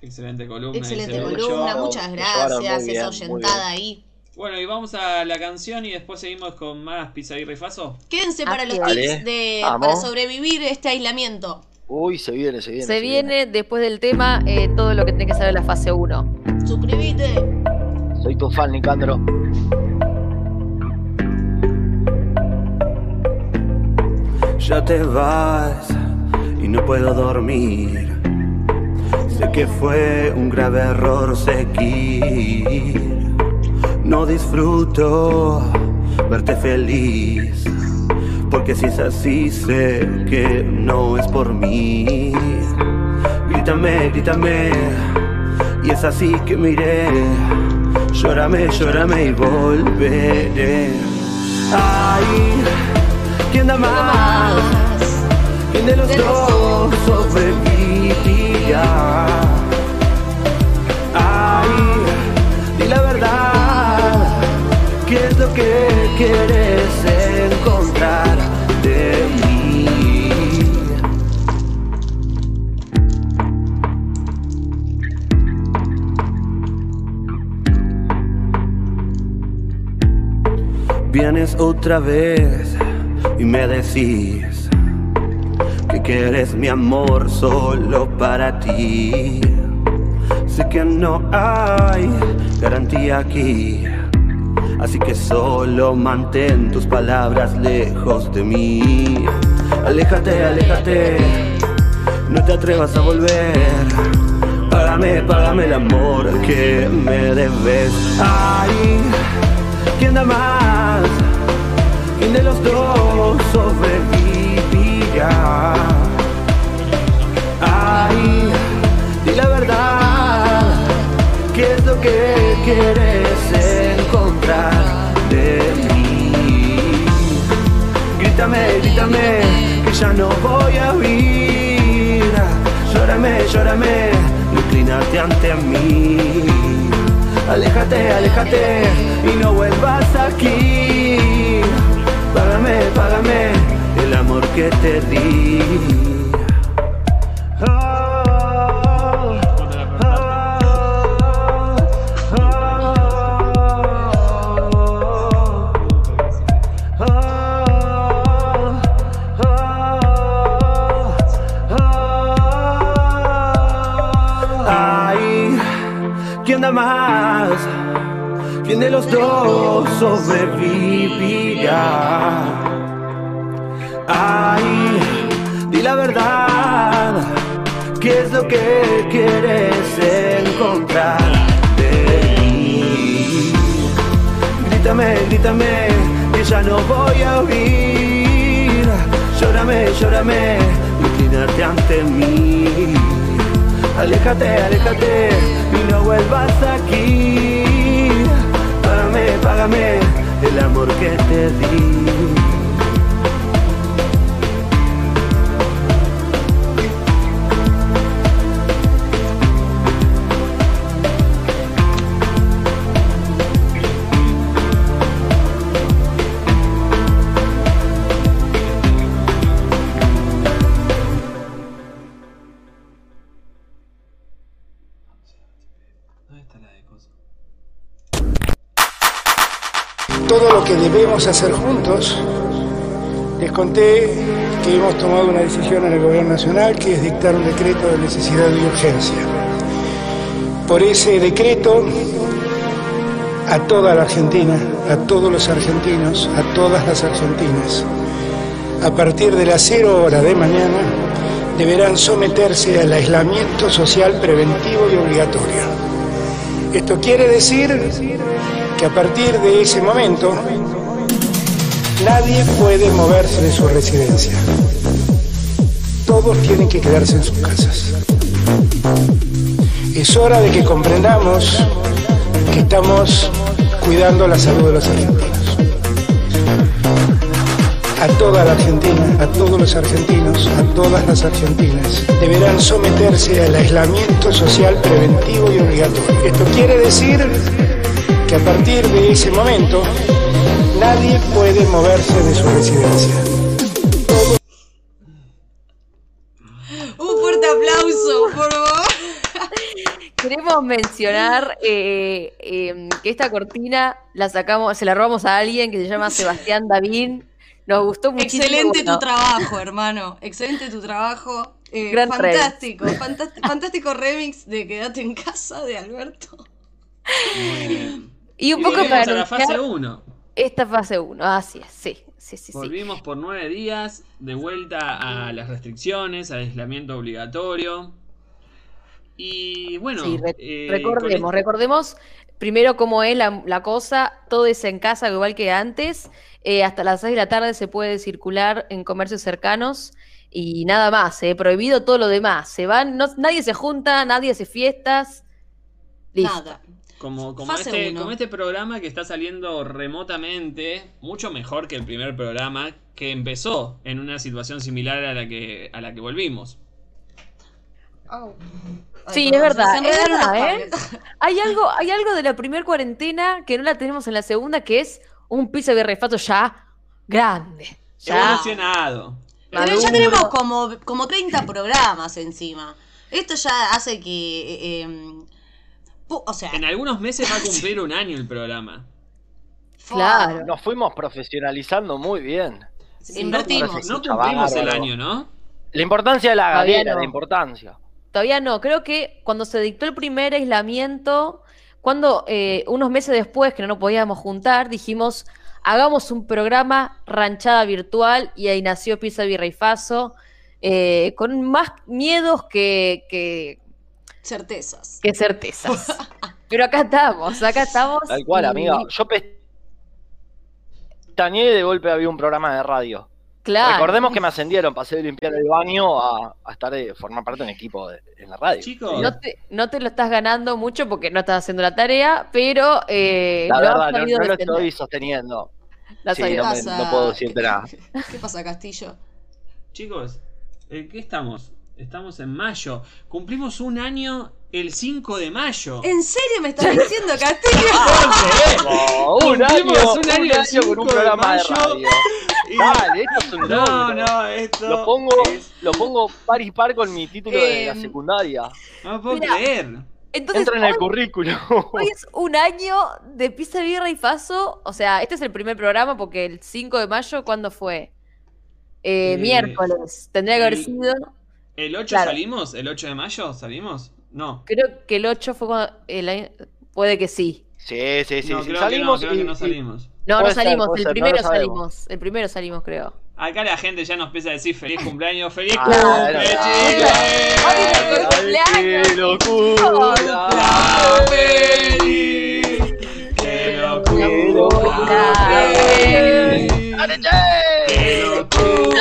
Excelente columna. Excelente columna, muchas gracias. bien, Esa oyentada ahí. Bueno, y vamos a la canción y después seguimos con más Pizza y Rifazo. Quédense para los tips de, para sobrevivir este aislamiento. Uy, se viene, se viene. Se viene después del tema eh, todo lo que tiene que saber la fase 1. Suscríbete. Soy tu fan, Nicandro. Ya te vas y no puedo dormir. Sé que fue un grave error seguir. No disfruto verte feliz. Porque si es así, sé que no es por mí. Grítame, grítame. Y es así que miré. Llórame, llórame y volveré. Ay, ¿quién da más? ¿Quién de los dos sobrevivirá? Ay, di la verdad, ¿qué es lo que quieres encontrar de mí? Vienes otra vez y me decís que quieres mi amor solo para ti. Sé que no hay garantía aquí, así que solo mantén tus palabras lejos de mí. Aléjate, aléjate, no te atrevas a volver. Págame, págame el amor que me debes. Ay, ¿quién da más? ¿Quién de los dos sobrevivirá? Ay, di la verdad, ¿qué es lo que quieres encontrar de mí? Grítame, grítame, que ya no voy a huir. Llórame, llórame, inclínate ante mí. Aléjate, aléjate y no vuelvas aquí. Págame, págame amor que te di. ¿quién da más? ¿Quién de los dos sobrevivirá? Verdad, ¿qué es lo que quieres encontrar de mí? Grítame, grítame, que ya no voy a huir. Llórame, llórame, inclínate ante mí. Aléjate, aléjate y no vuelvas aquí. Págame, págame el amor que te di. Que debemos hacer juntos, les conté que hemos tomado una decisión en el Gobierno Nacional que es dictar un decreto de necesidad y urgencia. Por ese decreto, a toda la Argentina, a todos los argentinos, a todas las argentinas, a partir de las cero hora de mañana, deberán someterse al aislamiento social preventivo y obligatorio. Esto quiere decir que a partir de ese momento nadie puede moverse de su residencia. Todos tienen que quedarse en sus casas. Es hora de que comprendamos que estamos cuidando la salud de los argentinos. A toda la Argentina, a todos los argentinos, a todas las argentinas, deberán someterse al aislamiento social preventivo y obligatorio. Esto quiere decir que a partir de ese momento nadie puede moverse de su residencia. Un fuerte aplauso, por favor. Queremos mencionar eh, eh, que esta cortina la sacamos, se la robamos a alguien que se llama Sebastián Davín. Nos gustó muchísimo. Excelente bueno, tu trabajo, hermano. Excelente tu trabajo. Eh, Gran fantástico, fantástico, fantástico remix de Quédate en casa de Alberto. Muy bien. Y un poco para a la fase anunciar 1. Esta fase 1. Así es, sí, sí, sí, sí. Volvimos por nueve días, de vuelta a las restricciones, al aislamiento obligatorio. Y bueno, Sí, re- eh, recordemos, con recordemos primero cómo es la, la cosa, todo es en casa igual que antes, eh, hasta las 6 de la tarde se puede circular en comercios cercanos y nada más, eh, prohibido todo lo demás, se van, no- nadie se junta, nadie hace fiestas, listo. Nada. Como, como, este, como este programa que está saliendo remotamente, mucho mejor que el primer programa que empezó en una situación similar a la que, a la que volvimos. Ay, Sí, es verdad, es verdad, ¿eh? Hay algo, hay algo de la primer cuarentena que no la tenemos en la segunda, que es un pizza de refato ya grande. Ya Evolucionado. Pero ya tenemos como, como 30 programas encima. Esto ya hace que. eh, em, o sea, En algunos meses va a cumplir un año el programa. Claro. Nos fuimos profesionalizando muy bien. invertimos. No escucha cumplimos el año, ¿no? La importancia de la galera, no. la importancia. Todavía no, creo que cuando se dictó el primer aislamiento, cuando eh, unos meses después que no nos podíamos juntar, dijimos, hagamos un programa ranchada virtual y ahí nació Pizza Birra y Faso, eh, con más miedos que, que, Certezas. que certezas. Pero acá estamos, acá estamos. Tal cual, y- amiga. Yo pestañeé y de golpe había un programa de radio. Claro. Recordemos que me ascendieron, pasé de limpiar el baño a, a estar de formar parte de un equipo de- en la radio. Chicos, No te, no te lo estás ganando mucho porque no estás haciendo la tarea, pero eh, La lo has verdad, no, no lo estoy sosteniendo. Lo has Sí, no, me- no puedo decirte nada. ¿Qué pasa, Castillo? chicos, ¿en qué estamos? Estamos en mayo. Cumplimos un año el 5 de mayo. ¿En serio me estás diciendo, Castillo? Oh, un año, Cumplimos un un año, año el con un 5 de programa de, mayo. radio. Y- Dale, esto es un No, logro. no, esto. Lo pongo, es- lo pongo par y par con mi título de la Em, secundaria. No puedo Mira, creer. Entonces, Entra en el hoy- currículum. Hoy es un año de Pizza Birra y Faso. O sea, este es el primer programa porque el 5 de mayo, ¿cuándo fue? Eh, Eh, miércoles. Tendría que haber el- sido. ¿El 8 Claro. salimos? ¿El 8 de mayo salimos? No. Creo que el 8 fue cuando. el año- puede que sí. Sí, sí, sí. no, sí. creo Salimos que no, creo y- que no y- salimos. No, no ser, salimos. el ser, primero salimos. El primero salimos, creo. Acá la gente ya nos empieza a decir feliz cumpleaños, feliz Ah, cumpleaños. ¡Qué locura! ¡La feliz! ¡Qué locura! feliz!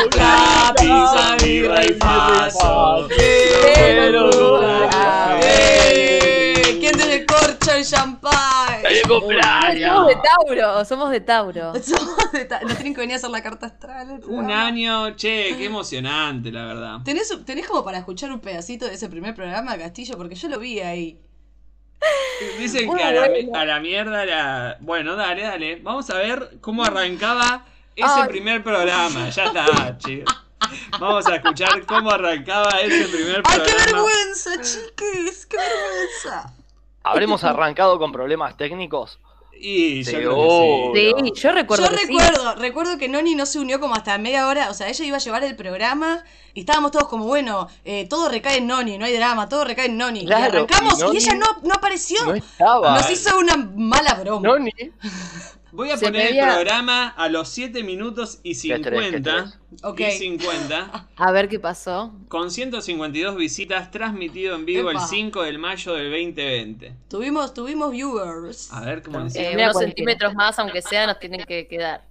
Pizza, birra y paso. ¡Qué locura! ¡Eh! ¿Quién tiene corcho y champán? ¡Feliz Somos de Tauro, somos de Tauro. Somos de Nos tienen que venir a hacer la carta astral. Un año, che, qué emocionante, la verdad. ¿Tenés, ¿Tenés como para escuchar un pedacito de ese primer programa, Castillo? Porque yo lo vi ahí. Dicen que a la, a la mierda la. Bueno, dale, dale. Vamos a ver cómo arrancaba ese Ay. primer programa. Ya está, chicos. Vamos a escuchar cómo arrancaba ese primer ¡Ay, qué programa. vergüenza, chiques! ¡Qué vergüenza! ¿Habremos arrancado con problemas técnicos? Y yo Sí, creo que sí. Sí, yo recuerdo. Yo que sí. recuerdo, recuerdo que Noni no se unió como hasta media hora, o sea, ella iba a llevar el programa y estábamos todos como, bueno, eh, todo recae en Noni, no hay drama, todo recae en Noni. Claro, y arrancamos y ella no, no apareció. No estaba. Nos hizo una mala broma. Noni. Voy a Se poner el programa a los 7 minutos y ¿Qué tenés, qué 50. tenés? Ok. Y 50. A ver qué pasó. Con 152 visitas, transmitido en vivo Epa. el 5 del mayo del 2020. Tuvimos, tuvimos viewers. A ver cómo Eh, decía. unos centímetros más, aunque sea, nos tienen que quedar.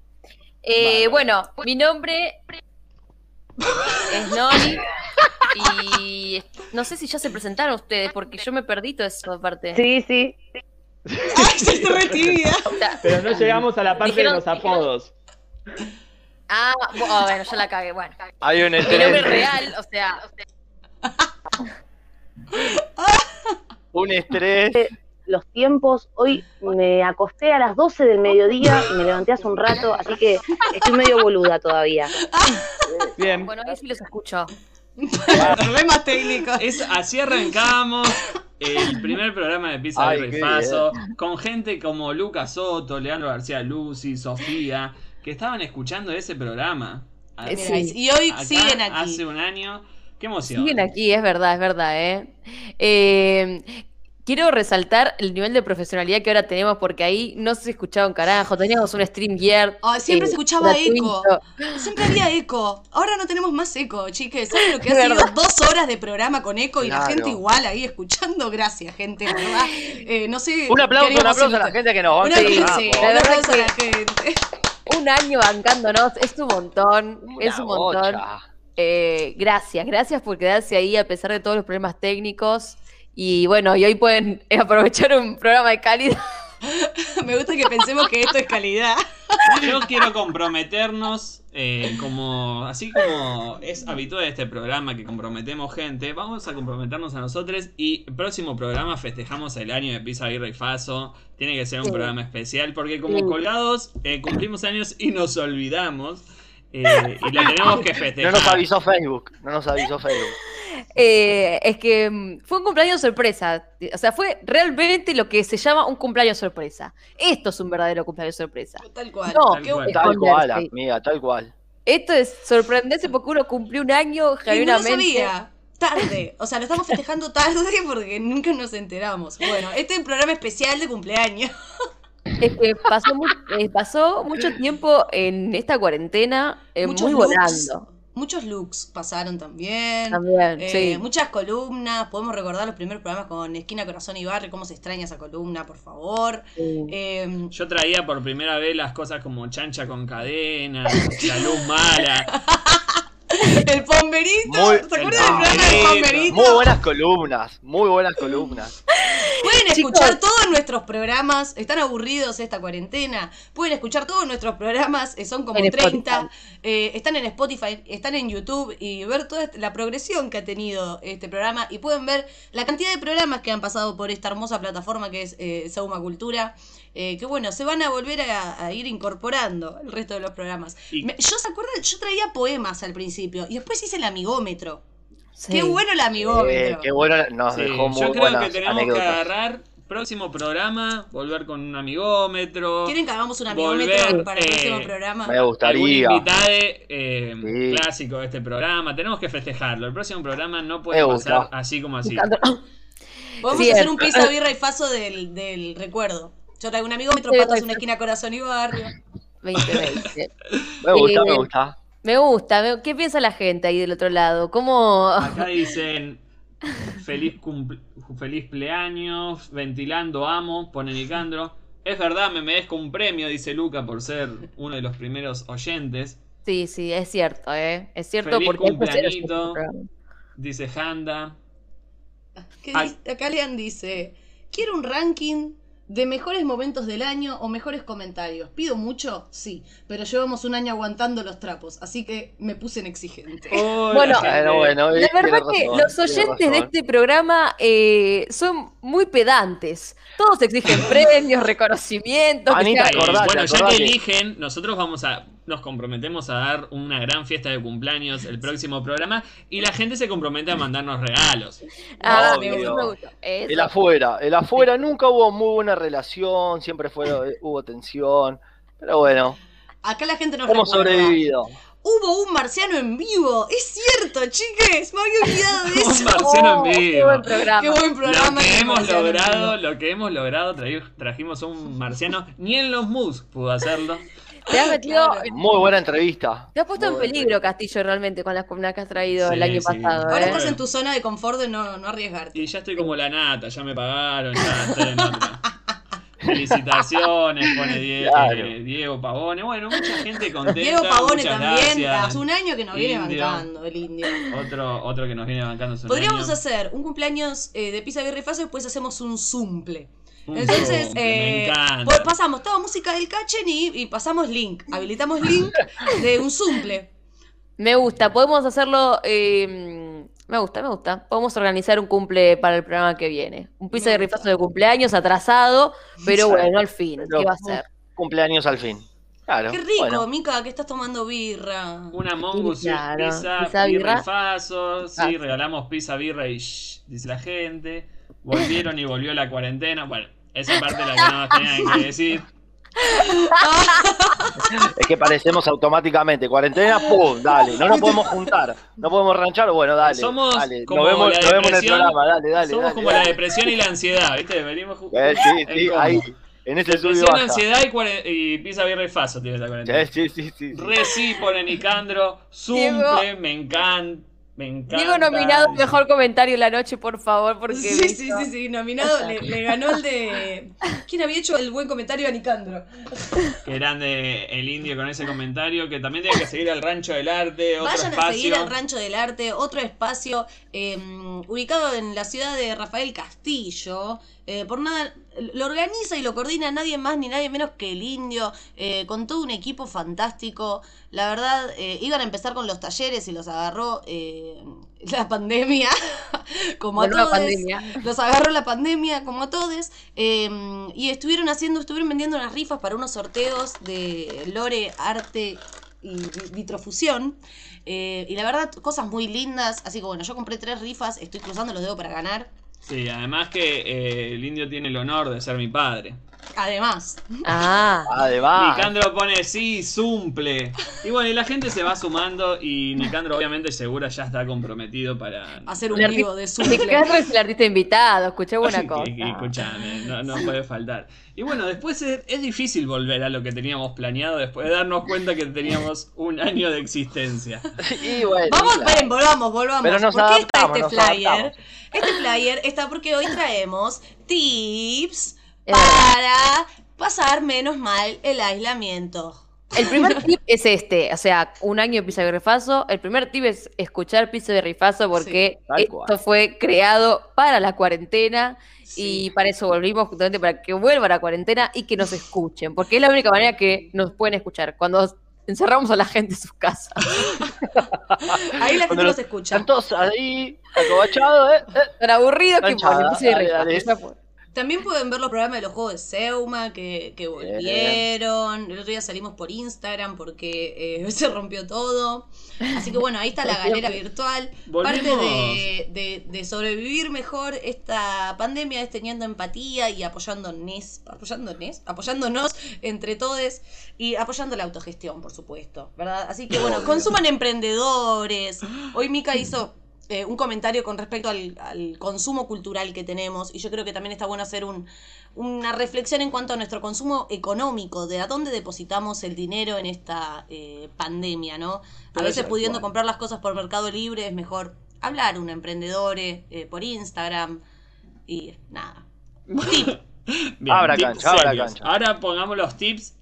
Eh, bueno, mi nombre es Noni. Y no sé si ya se presentaron ustedes, porque yo me perdí toda esa parte. Sí, sí. ¡Ay, se sea, Pero no llegamos a la parte Dijeron- de los apodos. ah, bu- bueno, ya la cagué. Bueno, Hay un mi nombre estrés. real, o sea, Un estrés. Los tiempos, hoy me acosté a las 12 del mediodía y me levanté hace un rato, así que estoy medio boluda todavía. Bien. bueno, ahí sí los escucho. Problemas técnicos. Es, así arrancamos el primer programa de Pizza Ay, qué Faso con gente como Lucas Soto, Leandro García Lucy, Sofía, que estaban escuchando ese programa. Eh, Y hoy acá, siguen aquí. Hace un año. Qué emoción. Siguen aquí, es verdad, es verdad, ¿eh? Eh, Quiero resaltar el nivel de profesionalidad que ahora tenemos, porque ahí no se escuchaba un carajo. Teníamos un stream gear. Ay, siempre eh, se escuchaba gratuito. eco. Siempre había eco. Ahora no tenemos más eco, chiques. ¿Saben lo que ha sido dos horas de programa con eco y la gente igual ahí escuchando? Gracias, gente, verdad. Eh, no sé. Un aplauso, un aplauso a la gente que nos aplauso, Ah, sí, un aplauso a la gente. Un año bancándonos, es un montón, Una es un montón. Eh, gracias, gracias por quedarse ahí a pesar de todos los problemas técnicos. Y bueno, y hoy pueden aprovechar un programa de calidad. Me gusta que pensemos que esto es calidad. Yo quiero comprometernos, eh, como así como es habitual de este programa que comprometemos gente, vamos a comprometernos a nosotros y el próximo programa festejamos el año de Pizza Birra y Faso. Tiene que ser un Sí. programa especial porque como Sí. colgados eh, cumplimos años y nos olvidamos eh, y lo tenemos que No festejar. nos avisó Facebook. No nos avisó Facebook. Eh, es que mm, fue un cumpleaños sorpresa. O sea, fue realmente lo que se llama un cumpleaños sorpresa. Esto es un verdadero cumpleaños sorpresa. Tal cual. No, Tal cual. Tal cual, amiga, tal cual. Esto es sorprenderse porque uno cumplió un año no genuinamente. sabía. Tarde. O sea, lo estamos festejando tarde porque nunca nos enteramos. Bueno, este es un programa especial de cumpleaños. Es que pasó, mu- eh, pasó mucho tiempo en esta cuarentena eh, Muchos muy looks. volando. Muchos looks pasaron también. También, Eh, sí. Muchas columnas. Podemos recordar los primeros programas con Esquina, Corazón y Barrio. Cómo se extraña esa columna, por favor. Sí. Eh, Yo traía por primera vez las cosas como chancha con cadena, la luz mala. el pomberito. Muy- ¿Se acuerdan del programa del pomberito. Muy buenas columnas. Muy buenas columnas. Pueden Chicos. escuchar todos nuestros programas. Están aburridos esta cuarentena. Pueden escuchar todos nuestros programas. eh, son como En 30. Spotify. eh, están en Spotify, están en YouTube y ver toda la progresión que ha tenido este programa. Y pueden ver la cantidad de programas que han pasado por esta hermosa plataforma que es eh, Sauma Cultura. Eh, que bueno, se van a volver a, a ir incorporando el resto de los programas. Y- Me- yo se acuerdan, yo traía poemas al principio y después hice el amigómetro. Sí. Qué bueno el Eh, amigómetro. qué bueno, nos Sí, dejó muy yo creo buenas que tenemos que agarrar próximo programa, volver con un amigómetro. ¿Quieren que hagamos un Volver, amigómetro para el eh, próximo programa? Me gustaría. invitado eh, Sí. clásico de este programa. Tenemos que festejarlo. El próximo programa no puede Me gusta. pasar así como así. Podemos Bien. hacer un pizza, birra y faso del, del recuerdo. Yo traigo un amigómetro, Sí, patas sí. una esquina, corazón y barrio. 2020. Me gusta, Eh, me gusta. Me gusta. me- ¿Qué piensa la gente ahí del otro lado? ¿Cómo.? Acá dicen feliz cumple- feliz cumpleaños, ventilando amo, pone Nicandro. Es verdad, me merezco un premio, dice Luca, por ser uno de los primeros oyentes. Sí, sí, es cierto, ¿eh? Es cierto Feliz porque cumpleañito. Dice Handa. ¿Qué Ay. dice? Acá Lean dice: Quiero un ranking de mejores momentos del año o mejores comentarios. ¿Pido mucho? Sí, pero llevamos un año aguantando los trapos, así que me puse en exigente. Oh, Bueno, Bueno, bueno, La verdad que razón, los tiene oyentes de este programa eh, son muy pedantes. Todos exigen premios, reconocimientos. que Anita, sea- Eh, acordate, bueno, ya que eligen, nosotros vamos a nos comprometemos a dar una gran fiesta de cumpleaños el próximo programa y la gente se compromete a mandarnos regalos. Ah, Obvio. me gustó, me gustó. Eso. El afuera, el afuera nunca hubo muy buena relación, siempre fue, hubo tensión, pero bueno, Acá la gente nos hemos recuerda. sobrevivido. Hubo un marciano en vivo. Es cierto, chiques. Me había olvidado de Un eso. marciano en Oh, qué vivo. buen programa. Qué buen Lo programa. que el hemos marciano en logrado, vivo. lo que hemos logrado, trajimos un marciano, ni en los mus pudo hacerlo. Te has metido. Claro. Muy buena entrevista. Te has puesto en Muy peligro, Castillo, realmente, con las columnas que has traído el año sí. pasado. Ahora ¿eh? estás en tu zona de confort de no, no arriesgarte. Y ya estoy como la nata, ya me pagaron, ya estoy en otra. Felicitaciones, pone Die- Claro. eh, Diego Pavone. Bueno, mucha gente contenta. Diego Pavone también. Hace un año que nos viene bancando el indio. Otro, otro que nos viene bancando hace un Podríamos año. hacer un cumpleaños eh, de Pizza Birra y después hacemos un zumple. Entonces, eh, pues pasamos toda música del Cachen y, y pasamos link. Habilitamos link de un zumple. Me gusta, podemos hacerlo. eh, me gusta, me gusta. Podemos organizar un cumple para el programa que viene. Un pizza Me de rifazo de cumpleaños atrasado, pero bueno, al fin. Pero- ¿Qué va a ser? Cumpleaños al fin. Claro. Qué rico, bueno. Mica, que estás tomando birra. Una mongus Claro, pizza, pizza, birra faso. Sí, Ah. regalamos pizza, birra y shh, dice la gente. Volvieron y volvió la cuarentena. Bueno, esa parte es la que no tenían que decir. Es que parecemos automáticamente. Cuarentena, pum, dale. No nos podemos juntar. No podemos ranchar, bueno, dale. Somos dale. como nos vemos, la nos vemos en el depresión, programa, dale, dale. Somos dale, como dale. la depresión y la ansiedad, ¿viste? Venimos ju- Eh, sí, sí, ahí. En ese Depresión, baja. ansiedad y, cuare- y pizza, birra y faso tiene esta cuarentena. Sí, sí, sí, sí. sí. Re sí, pone Nicandro. Zumple, me encanta. Me encanta. Diego nominado mejor comentario de la noche, por favor, porque Sí, sí, sí, sí, nominado. Le, le ganó el de. ¿Quién había hecho el buen comentario a Nicandro? Qué grande el indio con ese comentario. Que también tiene que seguir al Rancho del Arte. Otro Vayan espacio. a seguir al Rancho del Arte, otro espacio eh, ubicado en la ciudad de Rafael Castillo. Eh, por nada, lo organiza y lo coordina nadie más ni nadie menos que el indio, eh, con todo un equipo fantástico. La verdad, eh, iban a empezar con los talleres y los agarró la pandemia, como a todos. Los agarró la pandemia, como a todos. eh, y estuvieron haciendo, estuvieron vendiendo unas rifas para unos sorteos de Lore, Arte y vi- Vitrofusión. Y la verdad, cosas muy lindas. Así que bueno, yo compré tres rifas, estoy cruzando los dedos para ganar. Sí, además que eh, el indio tiene el honor de ser mi padre. Además, Ah, Además. Nicandro pone sí, zumple. Y bueno, y la gente se va sumando y Nicandro obviamente segura ya está comprometido para... hacer un vivo de su Nicandro es el artista invitado, escuché buena Que- cosa. que- Escuchame, no, no puede faltar. Y bueno, después es, es difícil volver a lo que teníamos planeado después de darnos cuenta que teníamos un año de existencia. Y bueno, Vamos, claro. esperen, volvamos, volvamos. Pero nos ¿Por qué está este flyer? adaptamos. Este flyer está porque hoy traemos tips. Para pasar menos mal el aislamiento. El primer tip es este, o sea, un año de pizza de rifazo. El primer tip es escuchar pizza de rifazo porque esto fue creado para la cuarentena Sí. y para eso volvimos justamente para que vuelva la cuarentena y que nos escuchen, porque es la única manera que nos pueden escuchar cuando encerramos a la gente en sus casas. Ahí la gente nos los- escucha. Están todos ahí, acobachados, ¿eh? eh. Tan aburrido que ponen pizza de dale, rifazo. También pueden ver los programas de los juegos de Seuma que, que volvieron. El otro día salimos por Instagram porque eh, se rompió todo. Así que bueno, ahí está la galera virtual. Parte Volvimos. de, de- de sobrevivir mejor esta pandemia es teniendo empatía y apoyándonos, apoyándonos, apoyándonos entre todos y apoyando la autogestión, por supuesto, ¿verdad? Así que bueno, consuman emprendedores. Hoy Mika hizo eh, un comentario con respecto al, al consumo cultural que tenemos y yo creo que también está bueno hacer un, una reflexión en cuanto a nuestro consumo económico, de a dónde depositamos el dinero en esta eh, pandemia, ¿no? A veces pudiendo comprar las cosas por Mercado Libre es mejor hablar un emprendedor eh, por Instagram y nada. Tip. Bien, Abra tips cancha, abra serios. cancha. Ahora pongamos los tips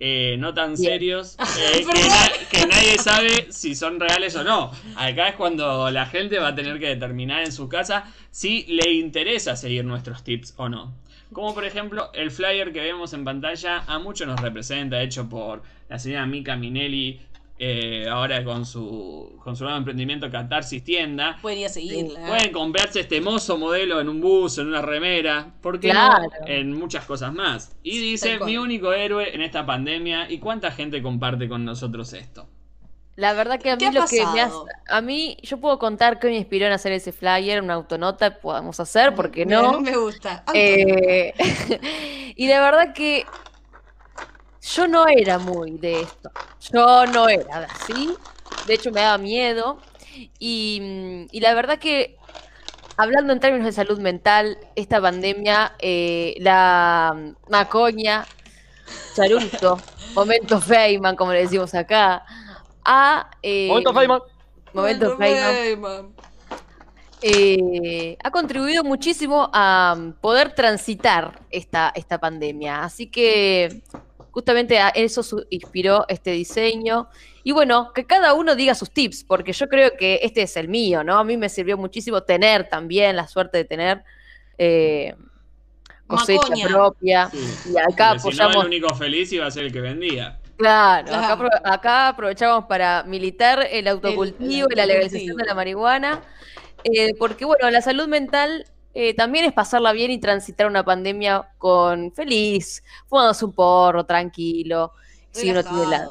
eh, no tan Bien. serios, eh, que, na- que nadie sabe si son reales o no. Acá es cuando la gente va a tener que determinar en su casa si le interesa seguir nuestros tips o no. Como por ejemplo el flyer que vemos en pantalla a muchos nos representa, hecho por la señora Mika Minelli, eh, ahora con su, con su nuevo emprendimiento Catarsis Tienda. Pueden ir a seguirla. Pueden comprarse este hermoso modelo en un bus, en una remera, ¿por qué Claro. no? En muchas cosas más. Y dice, mi único héroe en esta pandemia. ¿Y cuánta gente comparte con nosotros esto? La verdad que a mí ¿Qué ha lo que me hace, a mí yo puedo contar que me inspiró en hacer ese flyer, una autonota, podemos hacer, porque Bien, no. Me gusta. Eh, y la verdad que yo no era muy de esto. Yo no era así. De hecho, me daba miedo. Y, mm, y la verdad que, hablando en términos de salud mental, esta pandemia, eh, la mm, macoña, charuto, momento Feynman, como le decimos acá, a... eh, Momento Feynman. Momento Feynman eh, ha contribuido muchísimo a mm, poder transitar esta, esta pandemia. Así que justamente a eso su- inspiró este diseño. Y bueno, que cada uno diga sus tips, porque yo creo que este es el mío, ¿no? A mí me sirvió muchísimo tener también la suerte de tener eh, cosecha Macoña. propia. Y acá Porque si no, apoyamos el único feliz iba a ser el que vendía. Claro, acá, Claro. acá aprovechamos para militar el autocultivo y la legalización de la marihuana, eh, porque bueno, la salud mental eh, también es pasarla bien y transitar una pandemia con feliz, fumándose un porro, tranquilo, si uno tiene la...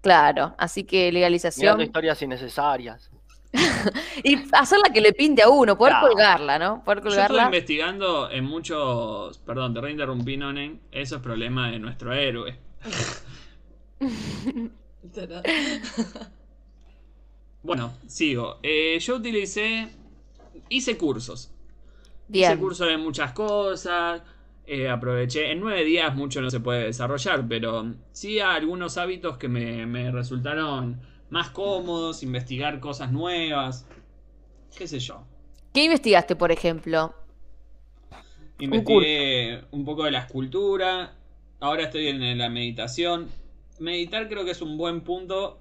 Claro, así que Mirando legalización historias innecesarias. y hacerla que le pinte a uno, poder Claro. colgarla, ¿no? Poder Yo estuve colgarla. investigando en muchos. Perdón, te reinterrumpí, Nonen. Eso es problema de nuestro héroe. Bueno, sigo. Eh, yo utilicé. Hice cursos. Hice Bien. cursos de muchas cosas. eh, aproveché. En nueve días mucho no se puede desarrollar, pero sí algunos hábitos que me, me resultaron más cómodos, investigar cosas nuevas. ¿Qué sé yo? ¿Qué investigaste, por ejemplo? Investigué un poco de la escultura. Ahora estoy en la meditación. Meditar creo que es un buen punto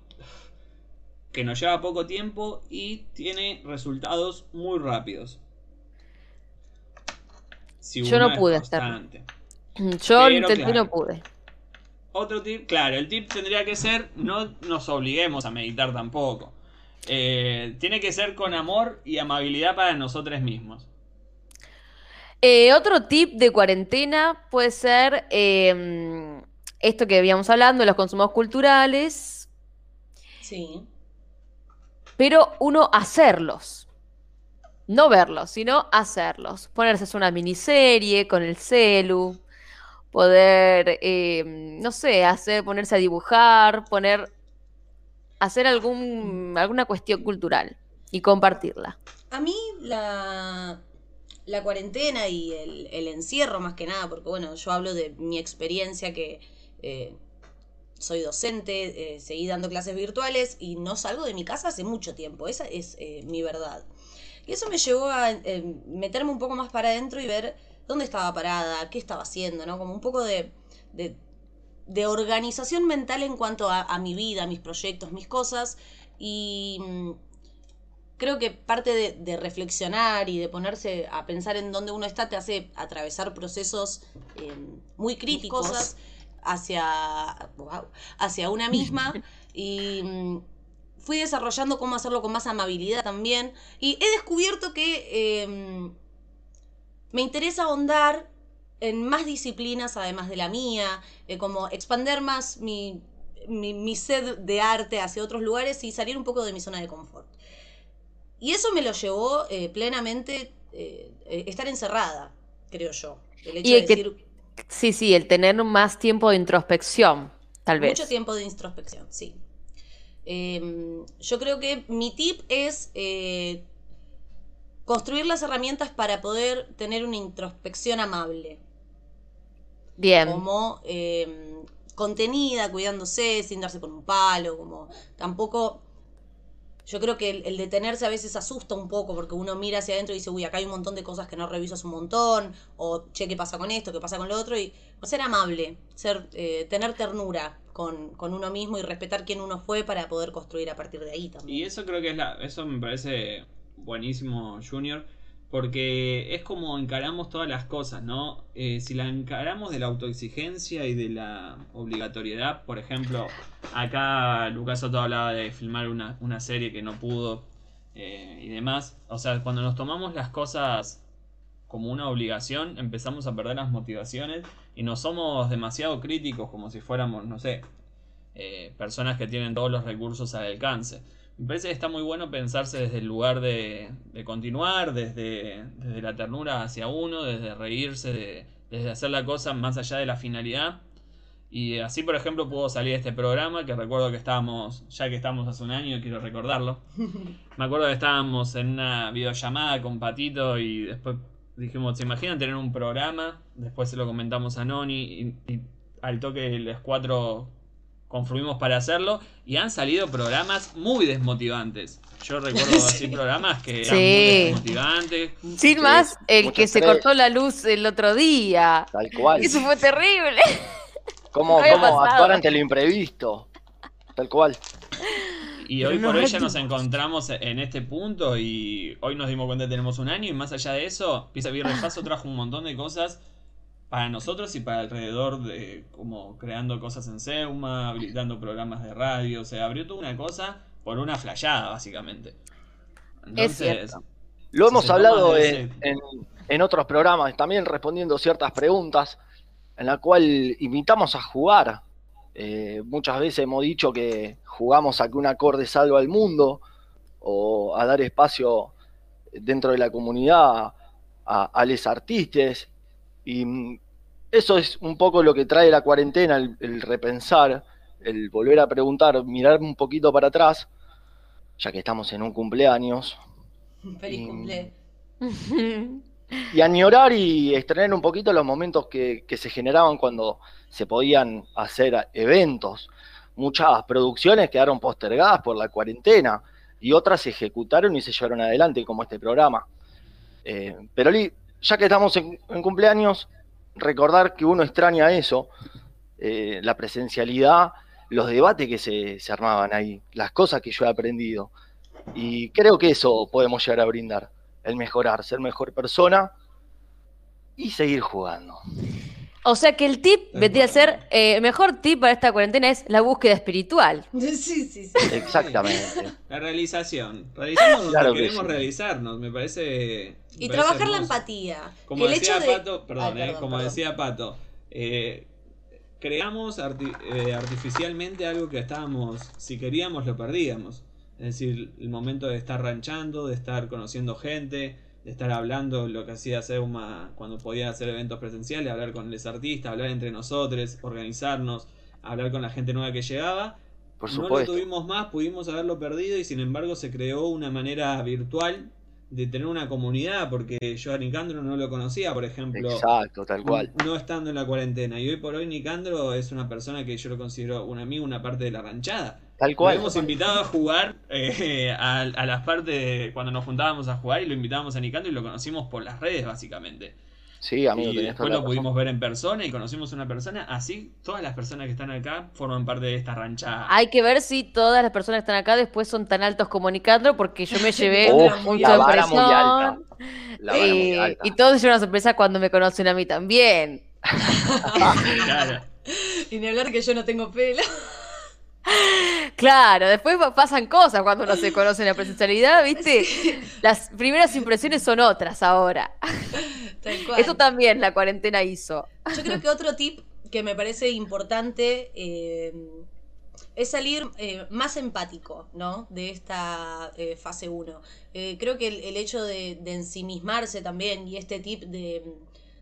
que nos lleva poco tiempo y tiene resultados muy rápidos. Si Yo no pude hacerlo. Yo intenté claro. no pude. Otro tip, claro, el tip tendría que ser no nos obliguemos a meditar tampoco. Eh, tiene que ser con amor y amabilidad para nosotros mismos. Eh, otro tip de cuarentena puede ser eh, esto que habíamos hablando, los consumos culturales, Sí. pero uno hacerlos. No verlos, sino hacerlos. Ponerse a una miniserie con el celu, poder, eh, no sé, hacer, ponerse a dibujar, poner, hacer algún, alguna cuestión cultural y compartirla. A mí la, la cuarentena y el, encierro más que nada, porque bueno, yo hablo de mi experiencia que eh, soy docente, eh, seguí dando clases virtuales y no salgo de mi casa hace mucho tiempo, esa es mi verdad. Y eso me llevó a eh, meterme un poco más para adentro y ver dónde estaba parada, qué estaba haciendo, ¿no? Como un poco de, de, de organización mental en cuanto a, a mi vida, mis proyectos, mis cosas. Y mm, creo que parte de, de reflexionar y de ponerse a pensar en dónde uno está te hace atravesar procesos eh, muy críticos hacia, wow, hacia una misma y mm, fui desarrollando cómo hacerlo con más amabilidad también y he descubierto que eh, me interesa ahondar en más disciplinas además de la mía, eh, como expander más mi, mi, mi sed de arte hacia otros lugares y salir un poco de mi zona de confort. Y eso me lo llevó eh, plenamente eh, eh, estar encerrada, creo yo. El hecho Y de que- decir Sí, sí, el tener más tiempo de introspección, tal vez. mucho tiempo de introspección, sí. Eh, yo creo que mi tip es eh, construir las herramientas para poder tener una introspección amable. Bien. como eh, contenida, cuidándose, sin darse con un palo, como tampoco... Yo creo que el, el detenerse a veces asusta un poco porque uno mira hacia adentro y dice, uy, acá hay un montón de cosas que no reviso hace un montón, o che, ¿qué pasa con esto? ¿Qué pasa con lo otro? Y ser amable, ser, eh, tener ternura con, con uno mismo y respetar quién uno fue para poder construir a partir de ahí también. Y eso creo que es la. Eso me parece buenísimo, Junior. porque es como encaramos todas las cosas, ¿no? Eh, si la encaramos de la autoexigencia y de la obligatoriedad, por ejemplo, acá Lucas Soto hablaba de filmar una, una serie que no pudo eh, y demás. O sea, cuando nos tomamos las cosas como una obligación, empezamos a perder las motivaciones y no somos demasiado críticos como si fuéramos, no sé, eh, personas que tienen todos los recursos al alcance. Me parece que está muy bueno pensarse desde el lugar de, de continuar, desde, desde la ternura hacia uno, desde reírse, de- desde hacer la cosa más allá de la finalidad. Y así, por ejemplo, pudo salir este programa que recuerdo que estábamos, ya que estamos hace un año, quiero recordarlo. Me acuerdo que estábamos en una videollamada con Patito y después dijimos, ¿se imaginan tener un programa? Después se lo comentamos a Noni y, y al toque los cuatro confluimos para hacerlo y han salido programas muy desmotivantes. Yo recuerdo así programas que eran muy Sí. desmotivantes. Sin más, el que se estrés. cortó la luz el otro día. Tal cual. Eso fue terrible. ¿Cómo, No cómo actuar ante lo imprevisto? Tal cual. Y hoy no por hoy es ya nos encontramos en este punto y hoy nos dimos cuenta que tenemos un año y más allá de eso, Pisa Viernes Paso trajo un montón de cosas para nosotros y para alrededor de como creando cosas en Seuma, habilitando programas de radio, o sea, abrió toda una cosa por una flayada básicamente. Entonces, cierto. Lo hemos hablado en, en- en otros programas, también respondiendo ciertas preguntas, en la cual invitamos a jugar. Eh, muchas veces hemos dicho que jugamos a que un acorde salva al mundo o a dar espacio dentro de la comunidad a, a los artistas. Y mm, eso es un poco lo que trae la cuarentena, el, el repensar, el volver a preguntar, mirar un poquito para atrás, ya que estamos en un cumpleaños, Feliz Y- cumple. y añorar y extraer un poquito los momentos que, que se generaban cuando se podían hacer eventos. Muchas producciones quedaron postergadas por la cuarentena y otras se ejecutaron y se llevaron adelante, como este programa. Eh, pero ya que estamos en, en cumpleaños, recordar que uno extraña eso, eh, la presencialidad, los debates que se, se armaban ahí, las cosas que yo he aprendido. Y creo que eso podemos llegar a brindar el mejorar, ser mejor persona y seguir jugando. O sea que el tip vendría a ser, eh, el mejor tip para esta cuarentena es la búsqueda espiritual. Sí, sí, sí. Exactamente. la realización. Realizamos donde Claro que queremos sí. realizarnos, me parece... me Y parece trabajar la empatía. Como el decía hecho de... Pato, perdón, Ay, eh, perdón, como perdón. decía Pato, eh, creamos arti- eh, artificialmente algo que estábamos, si queríamos lo perdíamos. Es decir, el momento de estar ranchando, de estar conociendo gente, de estar hablando lo que hacía Seuma cuando podía hacer eventos presenciales, hablar con los artistas, hablar entre nosotros, organizarnos, hablar con la gente nueva que llegaba. Por No lo supuesto. tuvimos más, pudimos haberlo perdido y sin embargo se creó una manera virtual de tener una comunidad, porque yo a Nicandro no lo conocía, por ejemplo, Exacto, tal cual. no estando en la cuarentena. Y hoy por hoy Nicandro es una persona que yo lo considero un amigo, una parte de la ranchada. Tal Lo cual. hemos invitado a jugar eh, a, a las partes de cuando nos juntábamos a jugar y lo invitábamos a Nicandro y lo conocimos por las redes básicamente. Sí, amigo, y tenés después lo razón. pudimos ver en persona y conocimos una persona. Así todas las personas que están acá forman parte de esta ranchada. Hay que ver si todas las personas que están acá después son tan altos como Nicandro, porque yo me llevé vara muy Y, y todos se llevan una sorpresa cuando me conocen a mí también. Claro. Y ni hablar que yo no tengo pelo. Claro, después pa- pasan cosas cuando uno se conoce en la presencialidad, ¿viste? Las primeras impresiones son otras ahora. Tal cual. Eso también la cuarentena hizo. Yo creo que otro tip que me parece importante eh, es salir eh, más empático, ¿no? De esta eh, fase 1. creo que el, el hecho de, de ensimismarse también y este tip de,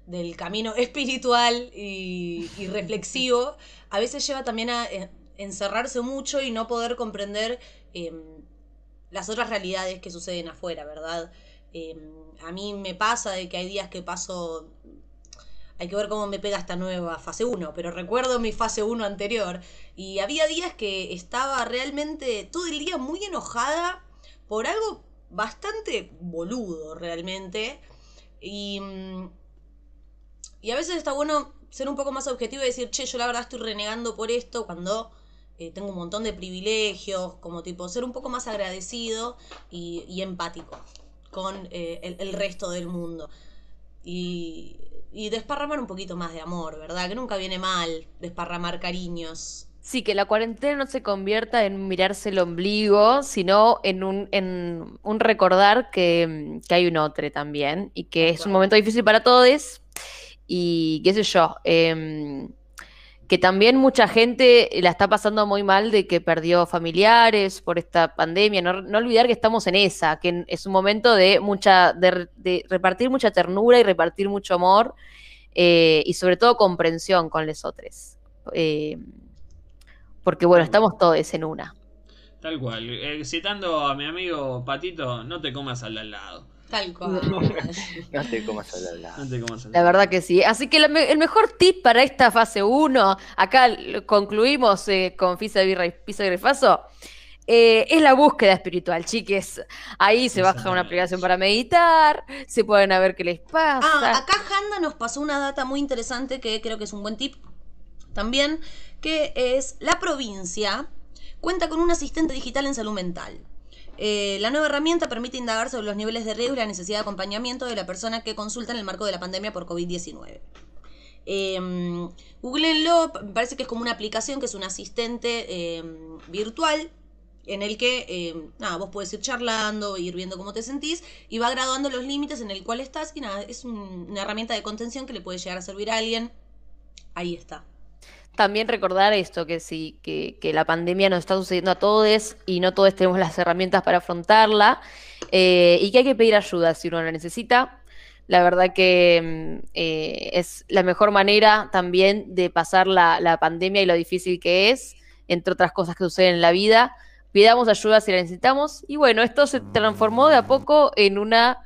del camino espiritual y, y reflexivo a veces lleva también a encerrarse mucho y no poder comprender eh, las otras realidades que suceden afuera, ¿verdad? Eh, a mí me pasa de que hay días que paso hay que ver cómo me pega esta nueva fase 1, pero recuerdo mi fase 1 anterior y había días que estaba realmente todo el día muy enojada por algo bastante boludo realmente y, y a veces está bueno ser un poco más objetivo y decir, che, yo la verdad estoy renegando por esto cuando eh, tengo un montón de privilegios, como tipo ser un poco más agradecido y, y empático con eh, el, el resto del mundo. Y, y desparramar un poquito más de amor, ¿verdad? Que nunca viene mal desparramar cariños. Sí, que la cuarentena no se convierta en mirarse el ombligo, sino en un, en un recordar que, que hay un otro también y que es un momento difícil para todos y qué sé yo, em, que también mucha gente la está pasando muy mal de que perdió familiares por esta pandemia. No, no olvidar que estamos en esa, que es un momento de mucha, de, de repartir mucha ternura y repartir mucho amor eh, y sobre todo comprensión con los otros. Eh, porque bueno, estamos todos en una. Tal cual. Eh, citando a mi amigo Patito, no te comas al de al lado. Tal cual. No te comas al lado. No te comas al La verdad que sí. Así que la el mejor tip para esta fase 1, acá concluimos eh, con Fisa Birra y Pisa y Refaso, eh, es la búsqueda espiritual, chiques. Ahí se baja una aplicación para meditar, se pueden a ver qué les pasa. Ah, acá Handa nos pasó una data muy interesante que creo que es un buen tip también, que es la provincia cuenta con un asistente digital en salud mental. Eh, la nueva herramienta permite indagar sobre los niveles de riesgo y la necesidad de acompañamiento de la persona que consulta en el marco de la pandemia por COVID-19. Eh, googleenlo, me parece que es como una aplicación que es un asistente eh, virtual en el que eh, nada, vos puedes ir charlando, ir viendo cómo te sentís y va graduando los límites en el cual estás y nada, es un- una herramienta de contención que le puede llegar a servir a alguien. Ahí está. También recordar esto, que sí, que, la pandemia nos está sucediendo a todos y no todos tenemos las herramientas para afrontarla eh, y que hay que pedir ayuda si uno la necesita. La verdad que mm, eh, es la mejor manera también de pasar la, la pandemia y lo difícil que es, entre otras cosas que suceden en la vida. Pidamos ayuda si la necesitamos. Y bueno, esto se transformó de a poco en una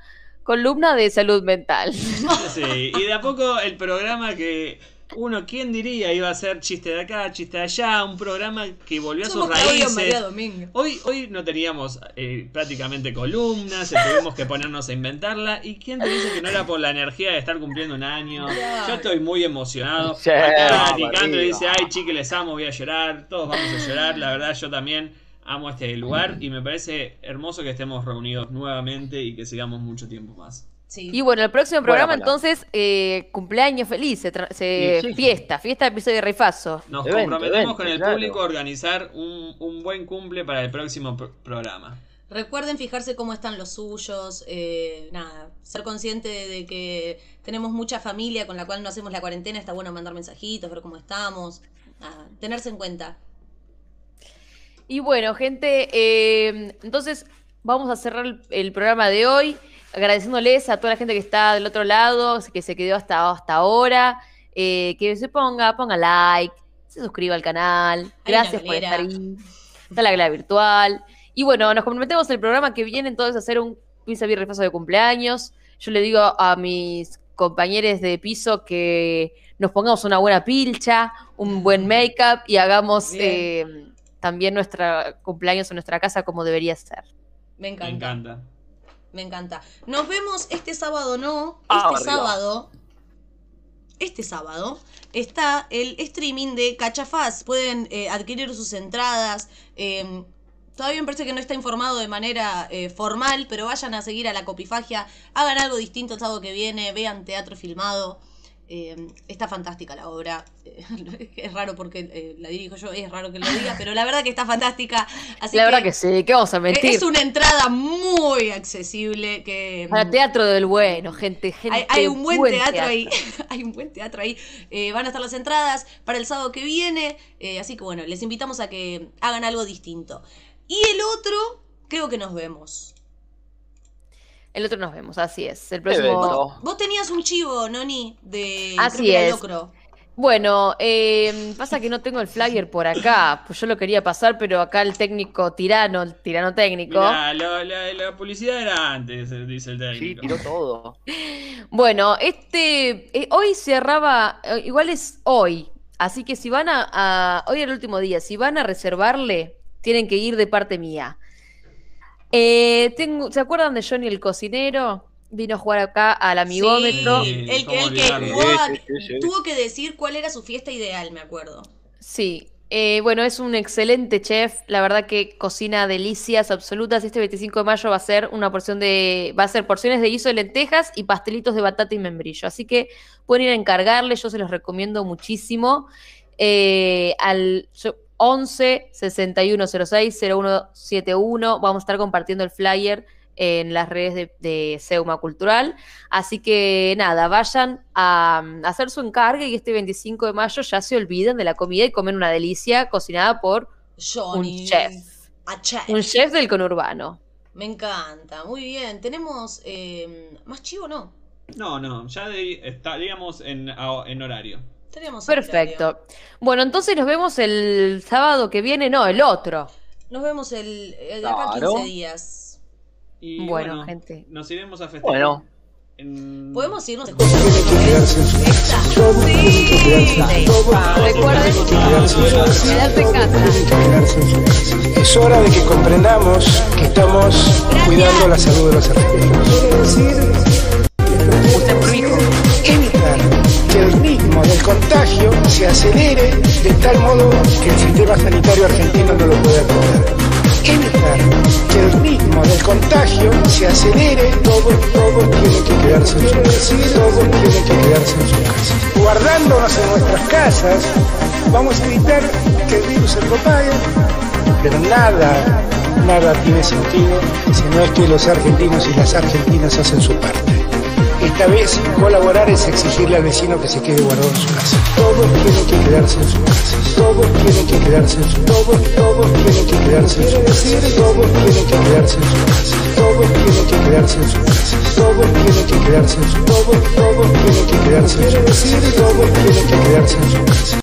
columna de salud mental. Sí, y de a poco el programa que uno, ¿quién diría? Iba a ser chiste de acá, chiste de allá, un programa que volvió a sus raíces. María Domingo. Hoy, hoy no teníamos eh, prácticamente columnas, eh, tuvimos que ponernos a inventarla. ¿Y quién te dice que no era por la energía de estar cumpliendo un año? Yo estoy muy emocionado. Sí, Acá Nicandro dice, ay chique, les amo, voy a llorar. Todos vamos a llorar. La verdad, yo también amo este lugar y me parece hermoso que estemos reunidos nuevamente y que sigamos mucho tiempo más. Y bueno, el próximo programa entonces, eh, cumpleaños feliz, se tra- se- Sí, sí. fiesta, fiesta de episodio de Refaso. Nos Evento, comprometemos evento, con el claro. público a organizar un, un buen cumple para el próximo pro- programa. Recuerden fijarse cómo están los suyos, eh, nada, ser consciente de, de que tenemos mucha familia con la cual no hacemos la cuarentena, está bueno mandar mensajitos, ver cómo estamos, nada, tenerse en cuenta. Y bueno, gente, eh, entonces vamos a cerrar el, el programa de hoy, agradeciéndoles a toda la gente que está del otro lado, que se quedó hasta, hasta ahora, eh, que se ponga, ponga like, se suscriba al canal, gracias por estar ahí, está la gala virtual. Y bueno, nos comprometemos en el programa que viene entonces a hacer un pizza y repaso de cumpleaños. Yo le digo a mis compañeros de piso que nos pongamos una buena pilcha, un buen make-up y hagamos eh, también nuestra cumpleaños en nuestra casa como debería ser. Me Me encanta. Me encanta. Nos vemos este sábado, no. Ah, Este arriba. sábado. Este sábado está el streaming de Cachafaz. Pueden eh, adquirir sus entradas. eh, todavía me parece que no está informado de manera eh, formal, pero vayan a seguir a la copifagia. Hagan algo distinto el sábado que viene. Vean teatro filmado. Eh, está fantástica la obra. Eh, es raro porque eh, la dirijo yo, es raro que lo diga, pero la verdad que está fantástica. Así la verdad que sí, ¿qué vamos a mentir? es una entrada muy accesible que Para teatro del bueno, gente, gente. hay, hay un buen, teatro, ahí. hay un buen teatro ahí. Eh, van a estar las entradas para el sábado que viene. eh, así que bueno, les invitamos a que hagan algo distinto. Y el otro, creo que nos vemos. El otro nos vemos, así es. El próximo. Vos tenías un chivo, Noni, de Así creo que era es. locro. Bueno, eh, pasa que no tengo el flyer por acá. Pues yo lo quería pasar, pero acá el técnico tirano, el tirano técnico. Mirá, lo- la, la publicidad era antes, eh, dice el Sí, técnico. tiró todo. Bueno, este eh, hoy cerraba, eh, igual es hoy, así que si van a, a- hoy era el último día, si van a reservarle, tienen que ir de parte mía. Eh, tengo, ¿se acuerdan de Johnny el cocinero? Vino a jugar acá al amigómetro. Sí, el, ¿cómo que- el que olvidarlo? jugaba- Sí, sí, sí, sí. tuvo que decir cuál era su fiesta ideal, me acuerdo. Sí, Eh, bueno, es un excelente chef, la verdad que cocina delicias absolutas. Este 25 de mayo va a ser una porción de, va a ser porciones de guiso de lentejas y pastelitos de batata y membrillo. Así que pueden ir a encargarle, yo se los recomiendo muchísimo. Eh, al yo- 11 6106 0171 vamos a estar compartiendo el flyer en las redes de, de Seuma Cultural. Así que nada, vayan a, mm, hacer su encargue y este 25 de mayo ya se olviden de la comida y comen una delicia cocinada por Johnny. un chef. Un chef del conurbano. Me encanta, muy bien. Tenemos eh, más chivo, ¿no? No, no, ya de- estaríamos en, en horario. Tenemos. Perfecto. Bueno, entonces nos vemos el sábado que viene, no, el otro. Nos vemos el, el de acá Claro. 15 días. Y Bueno, bueno, gente. nos iremos a festejar. Bueno. en- Podemos irnos Tiene que quedarse en su casa. Todo tiene que quedarse en su casa. Recuerden Tiene que quedarse en su casa. quedarse en casa. Tiene que quedarse en su casa. Es hora de que comprendamos que estamos cuidando la salud de los argentinos. El contagio se acelere de tal modo que el sistema sanitario argentino no lo pueda atender. Evitar que el ritmo del contagio se acelere, todo, todo tiene que quedarse en su casa. Que quedarse en su casa. Guardándonos en nuestras casas, vamos a evitar que el virus se propague, pero nada, nada tiene sentido si no es que los argentinos y las argentinas hacen su parte. Esta vez colaborar es exigirle al vecino que se quede guardado en su casa. Todos tienen que quedarse en su casa. Todos tienen que quedarse en su Todos, todos tienen que quedarse en su casa. Todos tienen que quedarse en su casa. Todos tienen que quedarse en su casa. Todos tienen que quedarse en su Todos, todos tienen que quedarse en su casa. Todos tienen que quedarse en su casa.